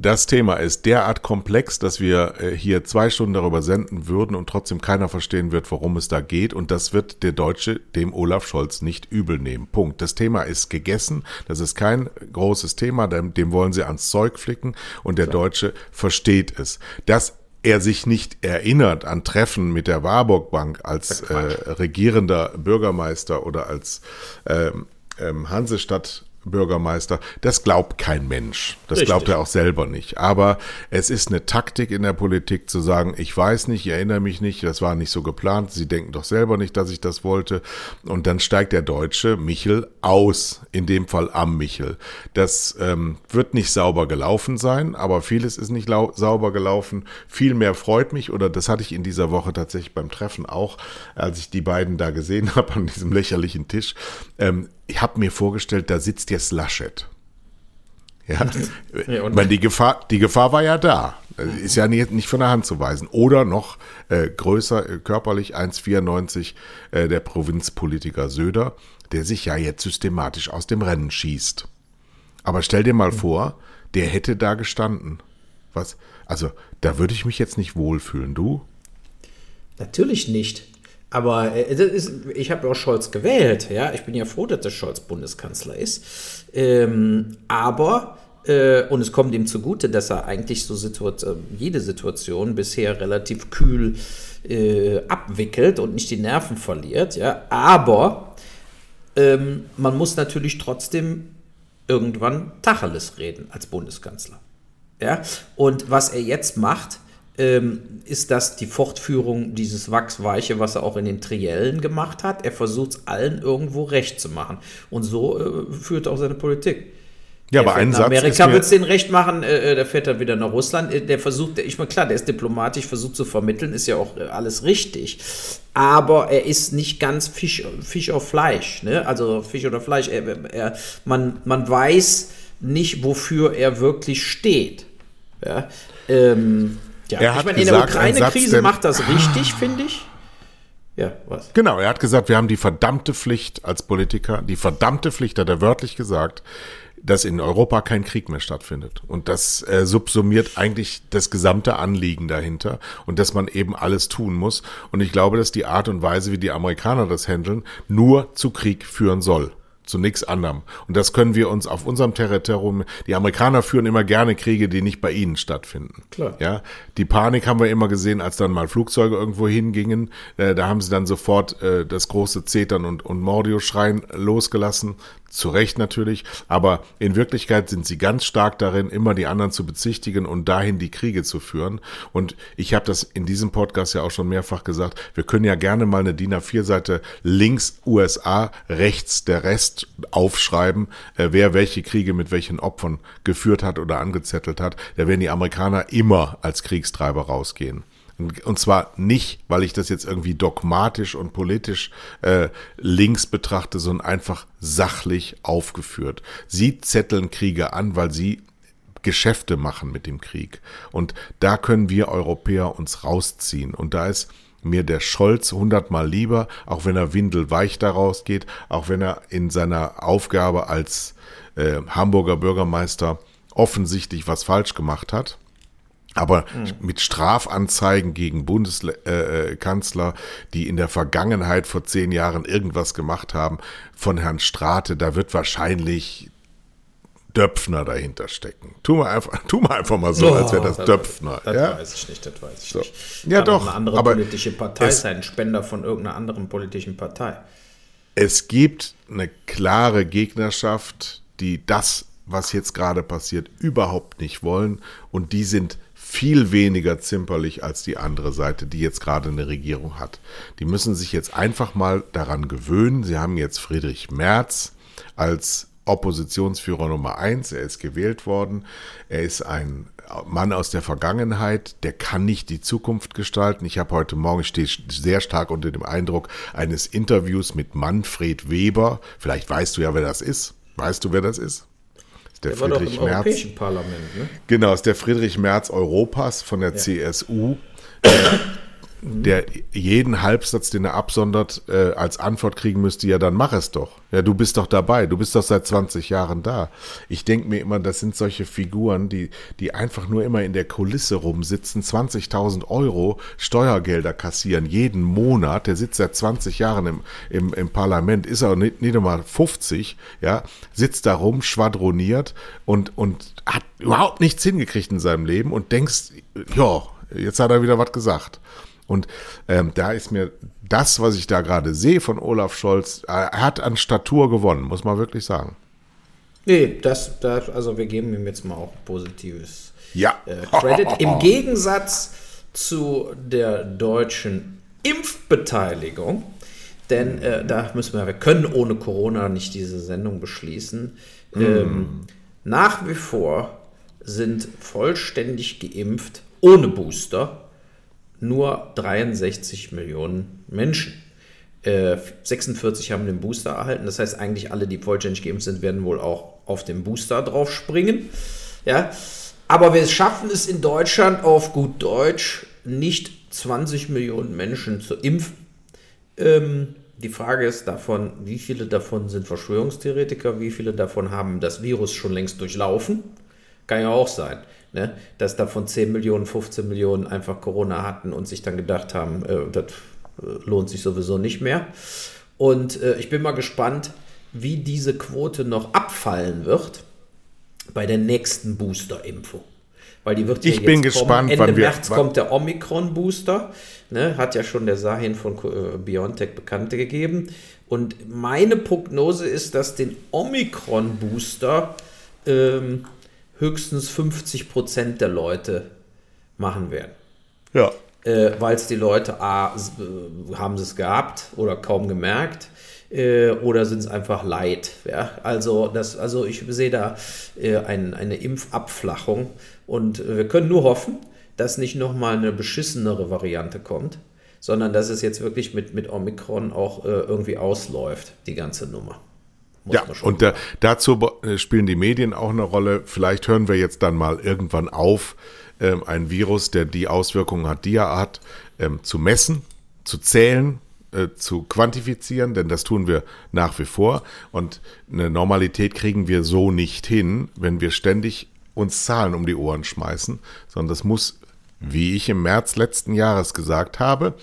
S1: das Thema ist derart komplex, dass wir äh, hier zwei Stunden darüber senden würden und trotzdem keiner verstehen wird, worum es da geht. Und das wird der Deutsche dem Olaf Scholz nicht übel nehmen. Punkt. Das Thema ist gegessen. Das ist kein großes Thema. Dem, dem wollen sie ans Zeug flicken. Und der. Deutsche versteht es. Das er sich nicht erinnert an Treffen mit der Warburg Bank als äh, regierender Bürgermeister oder als ähm, ähm, Hansestadt Bürgermeister. Das glaubt kein Mensch. Das Richtig. glaubt er auch selber nicht. Aber es ist eine Taktik in der Politik zu sagen, ich weiß nicht, ich erinnere mich nicht, das war nicht so geplant. Sie denken doch selber nicht, dass ich das wollte. Und dann steigt der Deutsche Michel aus, in dem Fall am Michel. Das ähm, wird nicht sauber gelaufen sein, aber vieles ist nicht sauber gelaufen. Viel mehr freut mich, oder das hatte ich in dieser Woche tatsächlich beim Treffen auch, als ich die beiden da gesehen habe an diesem lächerlichen Tisch. Ähm, ich habe mir vorgestellt, da sitzt jetzt Laschet. Ja, ja meine, die Gefahr, die Gefahr war ja da. Ist ja nicht, nicht von der Hand zu weisen. Oder noch äh, größer äh, körperlich 1,94 äh, der Provinzpolitiker Söder, der sich ja jetzt systematisch aus dem Rennen schießt. Aber stell dir mal vor, der hätte da gestanden. Was? Also, da würde ich mich jetzt nicht wohlfühlen. Du?
S2: Natürlich nicht. Aber äh, ist, ich habe auch Scholz gewählt. Ja, ich bin ja froh, dass der Scholz Bundeskanzler ist. Ähm, aber äh, und es kommt ihm zugute, dass er eigentlich so Situation, äh, jede Situation bisher relativ kühl äh, abwickelt und nicht die Nerven verliert. Ja, aber ähm, man muss natürlich trotzdem irgendwann Tacheles reden als Bundeskanzler. Ja, und was er jetzt macht, ähm, ist das die Fortführung dieses Wachsweiche, was er auch in den Triellen gemacht hat. Er versucht es allen irgendwo recht zu machen. Und so äh, führt er auch seine Politik.
S1: Ja, aber ein Satz.
S2: Amerika wird es den recht machen, äh, äh, der fährt dann wieder nach Russland. Äh, der versucht, ich meine, klar, der ist diplomatisch, versucht zu vermitteln, ist ja auch äh, alles richtig. Aber er ist nicht ganz Fisch, Fisch auf Fleisch. Ne? Also Fisch oder Fleisch. Er, er, man, man weiß nicht, wofür er wirklich steht. Ja? Ähm, ja,
S1: er hat ich meine, in der
S2: Ukraine-Krise macht das richtig, finde ich.
S1: Ja, was? Genau, er hat gesagt, wir haben die verdammte Pflicht als Politiker, die verdammte Pflicht, hat er wörtlich gesagt, dass in Europa kein Krieg mehr stattfindet. Und das äh, subsumiert eigentlich das gesamte Anliegen dahinter und dass man eben alles tun muss. Und ich glaube, dass die Art und Weise, wie die Amerikaner das handeln, nur zu Krieg führen soll zu nichts anderem. Und das können wir uns auf unserem Territorium, die Amerikaner führen immer gerne Kriege, die nicht bei ihnen stattfinden. Klar. Ja, die Panik haben wir immer gesehen, als dann mal Flugzeuge irgendwo hingingen. Äh, da haben sie dann sofort äh, das große Zetern und, und Mordio-Schreien losgelassen. Zu Recht natürlich, aber in Wirklichkeit sind sie ganz stark darin, immer die anderen zu bezichtigen und dahin die Kriege zu führen. Und ich habe das in diesem Podcast ja auch schon mehrfach gesagt, wir können ja gerne mal eine DIN A4-Seite links USA, rechts der Rest aufschreiben, äh, wer welche Kriege mit welchen Opfern geführt hat oder angezettelt hat. Da werden die Amerikaner immer als Kriegstreiber rausgehen. Und zwar nicht, weil ich das jetzt irgendwie dogmatisch und politisch äh, links betrachte, sondern einfach sachlich aufgeführt. Sie zetteln Kriege an, weil sie Geschäfte machen mit dem Krieg. Und da können wir Europäer uns rausziehen. Und da ist mir der Scholz hundertmal lieber, auch wenn er windelweich daraus geht, auch wenn er in seiner Aufgabe als äh, Hamburger Bürgermeister offensichtlich was falsch gemacht hat aber mhm. mit Strafanzeigen gegen Bundeskanzler, äh, die in der Vergangenheit vor zehn Jahren irgendwas gemacht haben, von Herrn Strate, da wird wahrscheinlich Döpfner dahinter stecken. Tu mal einfach, tu mal, einfach mal so, oh, als wäre das, das Döpfner.
S2: Das
S1: ja?
S2: weiß ich nicht, das weiß ich
S1: so.
S2: nicht.
S1: Ja, Kann doch.
S2: Eine andere aber politische Partei sein, Spender von irgendeiner anderen politischen Partei.
S1: Es gibt eine klare Gegnerschaft, die das, was jetzt gerade passiert, überhaupt nicht wollen. Und die sind viel weniger zimperlich als die andere Seite, die jetzt gerade eine Regierung hat. Die müssen sich jetzt einfach mal daran gewöhnen. Sie haben jetzt Friedrich Merz als Oppositionsführer Nummer eins. Er ist gewählt worden. Er ist ein Mann aus der Vergangenheit, der kann nicht die Zukunft gestalten. Ich habe heute Morgen, ich stehe sehr stark unter dem Eindruck eines Interviews mit Manfred Weber. Vielleicht weißt du ja, wer das ist. Weißt du, wer das ist?
S2: Der, der Friedrich war doch im Merz. Parlament, ne?
S1: Genau, ist der Friedrich Merz Europas von der ja. CSU. der jeden Halbsatz, den er absondert, äh, als Antwort kriegen müsste, ja, dann mach es doch. Ja, du bist doch dabei, du bist doch seit 20 Jahren da. Ich denke mir immer, das sind solche Figuren, die, die einfach nur immer in der Kulisse rumsitzen, 20.000 Euro Steuergelder kassieren, jeden Monat. Der sitzt seit 20 Jahren im, im, im Parlament, ist auch nicht, nicht einmal 50, ja, sitzt da rum, schwadroniert und, und hat überhaupt nichts hingekriegt in seinem Leben und denkst, ja, jetzt hat er wieder was gesagt. Und ähm, da ist mir das, was ich da gerade sehe von Olaf Scholz, er hat an Statur gewonnen, muss man wirklich sagen.
S2: Nee, das, das also wir geben ihm jetzt mal auch positives
S1: ja.
S2: äh, Credit. Im Gegensatz zu der deutschen Impfbeteiligung, denn äh, da müssen wir, wir können ohne Corona nicht diese Sendung beschließen. Mm. Ähm, nach wie vor sind vollständig geimpft ohne Booster nur 63 Millionen Menschen. Äh, 46 haben den Booster erhalten. Das heißt, eigentlich alle, die vollständig geimpft sind, werden wohl auch auf den Booster drauf springen. Ja. Aber wir schaffen es in Deutschland auf gut Deutsch nicht 20 Millionen Menschen zu impfen. Ähm, die Frage ist davon, wie viele davon sind Verschwörungstheoretiker, wie viele davon haben das Virus schon längst durchlaufen. Kann ja auch sein ne? dass davon 10 Millionen, 15 Millionen einfach Corona hatten und sich dann gedacht haben, äh, das äh, lohnt sich sowieso nicht mehr. Und äh, ich bin mal gespannt, wie diese Quote noch abfallen wird bei der nächsten Booster-Impfung. Weil die wird
S1: ich bin gespannt.
S2: Ende März kommt der Omikron-Booster. Ne, hat ja schon der Sahin von äh, BioNTech bekannt gegeben. Und meine Prognose ist, dass den Omikron-Booster ähm, höchstens 50 Prozent der Leute machen werden.
S1: Ja.
S2: Äh, Weil es die Leute, A, äh, haben sie es gehabt oder kaum gemerkt äh, oder sind es einfach leid. Ja? Also, das, also ich sehe da äh, ein, eine Impfabflachung und wir können nur hoffen, dass nicht nochmal eine beschissenere Variante kommt, sondern dass es jetzt wirklich mit, mit Omikron auch äh, irgendwie ausläuft, die ganze Nummer
S1: ja, und da, dazu äh, spielen die Medien auch eine Rolle. Vielleicht hören wir jetzt dann mal irgendwann auf, ähm, ein Virus, der die Auswirkungen hat, die er hat, ähm, zu messen, zu zählen, äh, zu quantifizieren, denn das tun wir nach wie vor. Und eine Normalität kriegen wir so nicht hin, wenn wir ständig uns Zahlen um die Ohren schmeißen, sondern das muss, wie ich im März letzten Jahres gesagt habe,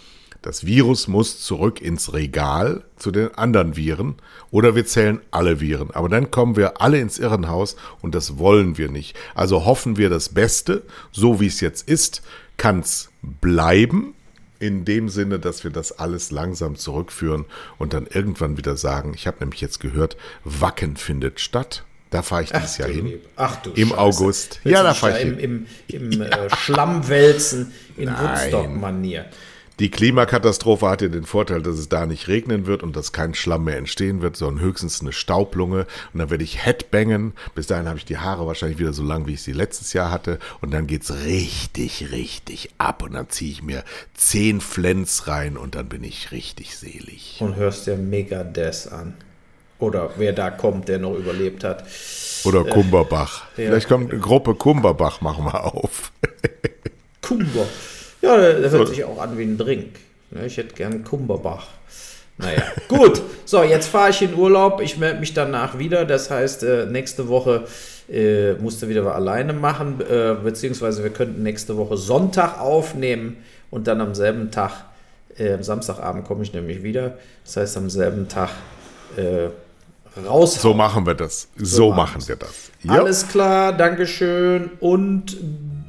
S1: das Virus muss zurück ins Regal zu den anderen Viren oder wir zählen alle Viren. Aber dann kommen wir alle ins Irrenhaus und das wollen wir nicht. Also hoffen wir das Beste, so wie es jetzt ist, kann es bleiben. In dem Sinne, dass wir das alles langsam zurückführen und dann irgendwann wieder sagen, ich habe nämlich jetzt gehört, Wacken findet statt. Da fahre ich dieses Jahr hin.
S2: Ach du
S1: Im Scheiße. August.
S2: Willst ja, da fahre ich hin. Im, im, im äh, Schlammwälzen in Woodstock-Manier.
S1: Die Klimakatastrophe hat ja den Vorteil, dass es da nicht regnen wird und dass kein Schlamm mehr entstehen wird, sondern höchstens eine Staublunge. Und dann werde ich Headbangen. Bis dahin habe ich die Haare wahrscheinlich wieder so lang, wie ich sie letztes Jahr hatte. Und dann geht's richtig, richtig ab. Und dann ziehe ich mir zehn Flens rein und dann bin ich richtig selig.
S2: Und hörst dir Megadeth an. Oder wer da kommt, der noch überlebt hat.
S1: Oder Kumberbach. Äh, Vielleicht kommt eine Gruppe Kumberbach, machen wir auf.
S2: Kumber. Ja, das hört sich auch an wie ein Drink. Ne, ich hätte gern Kumberbach. Naja, gut. So, jetzt fahre ich in Urlaub. Ich melde mich danach wieder. Das heißt, äh, nächste Woche äh, musste wieder was alleine machen. Äh, beziehungsweise wir könnten nächste Woche Sonntag aufnehmen und dann am selben Tag, äh, am Samstagabend komme ich nämlich wieder. Das heißt, am selben Tag äh, raus.
S1: So machen wir das. So, so machen wir das.
S2: Ja. Alles klar, Dankeschön und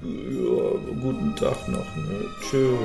S2: ja, guten Tag noch. Ne? Tschüss.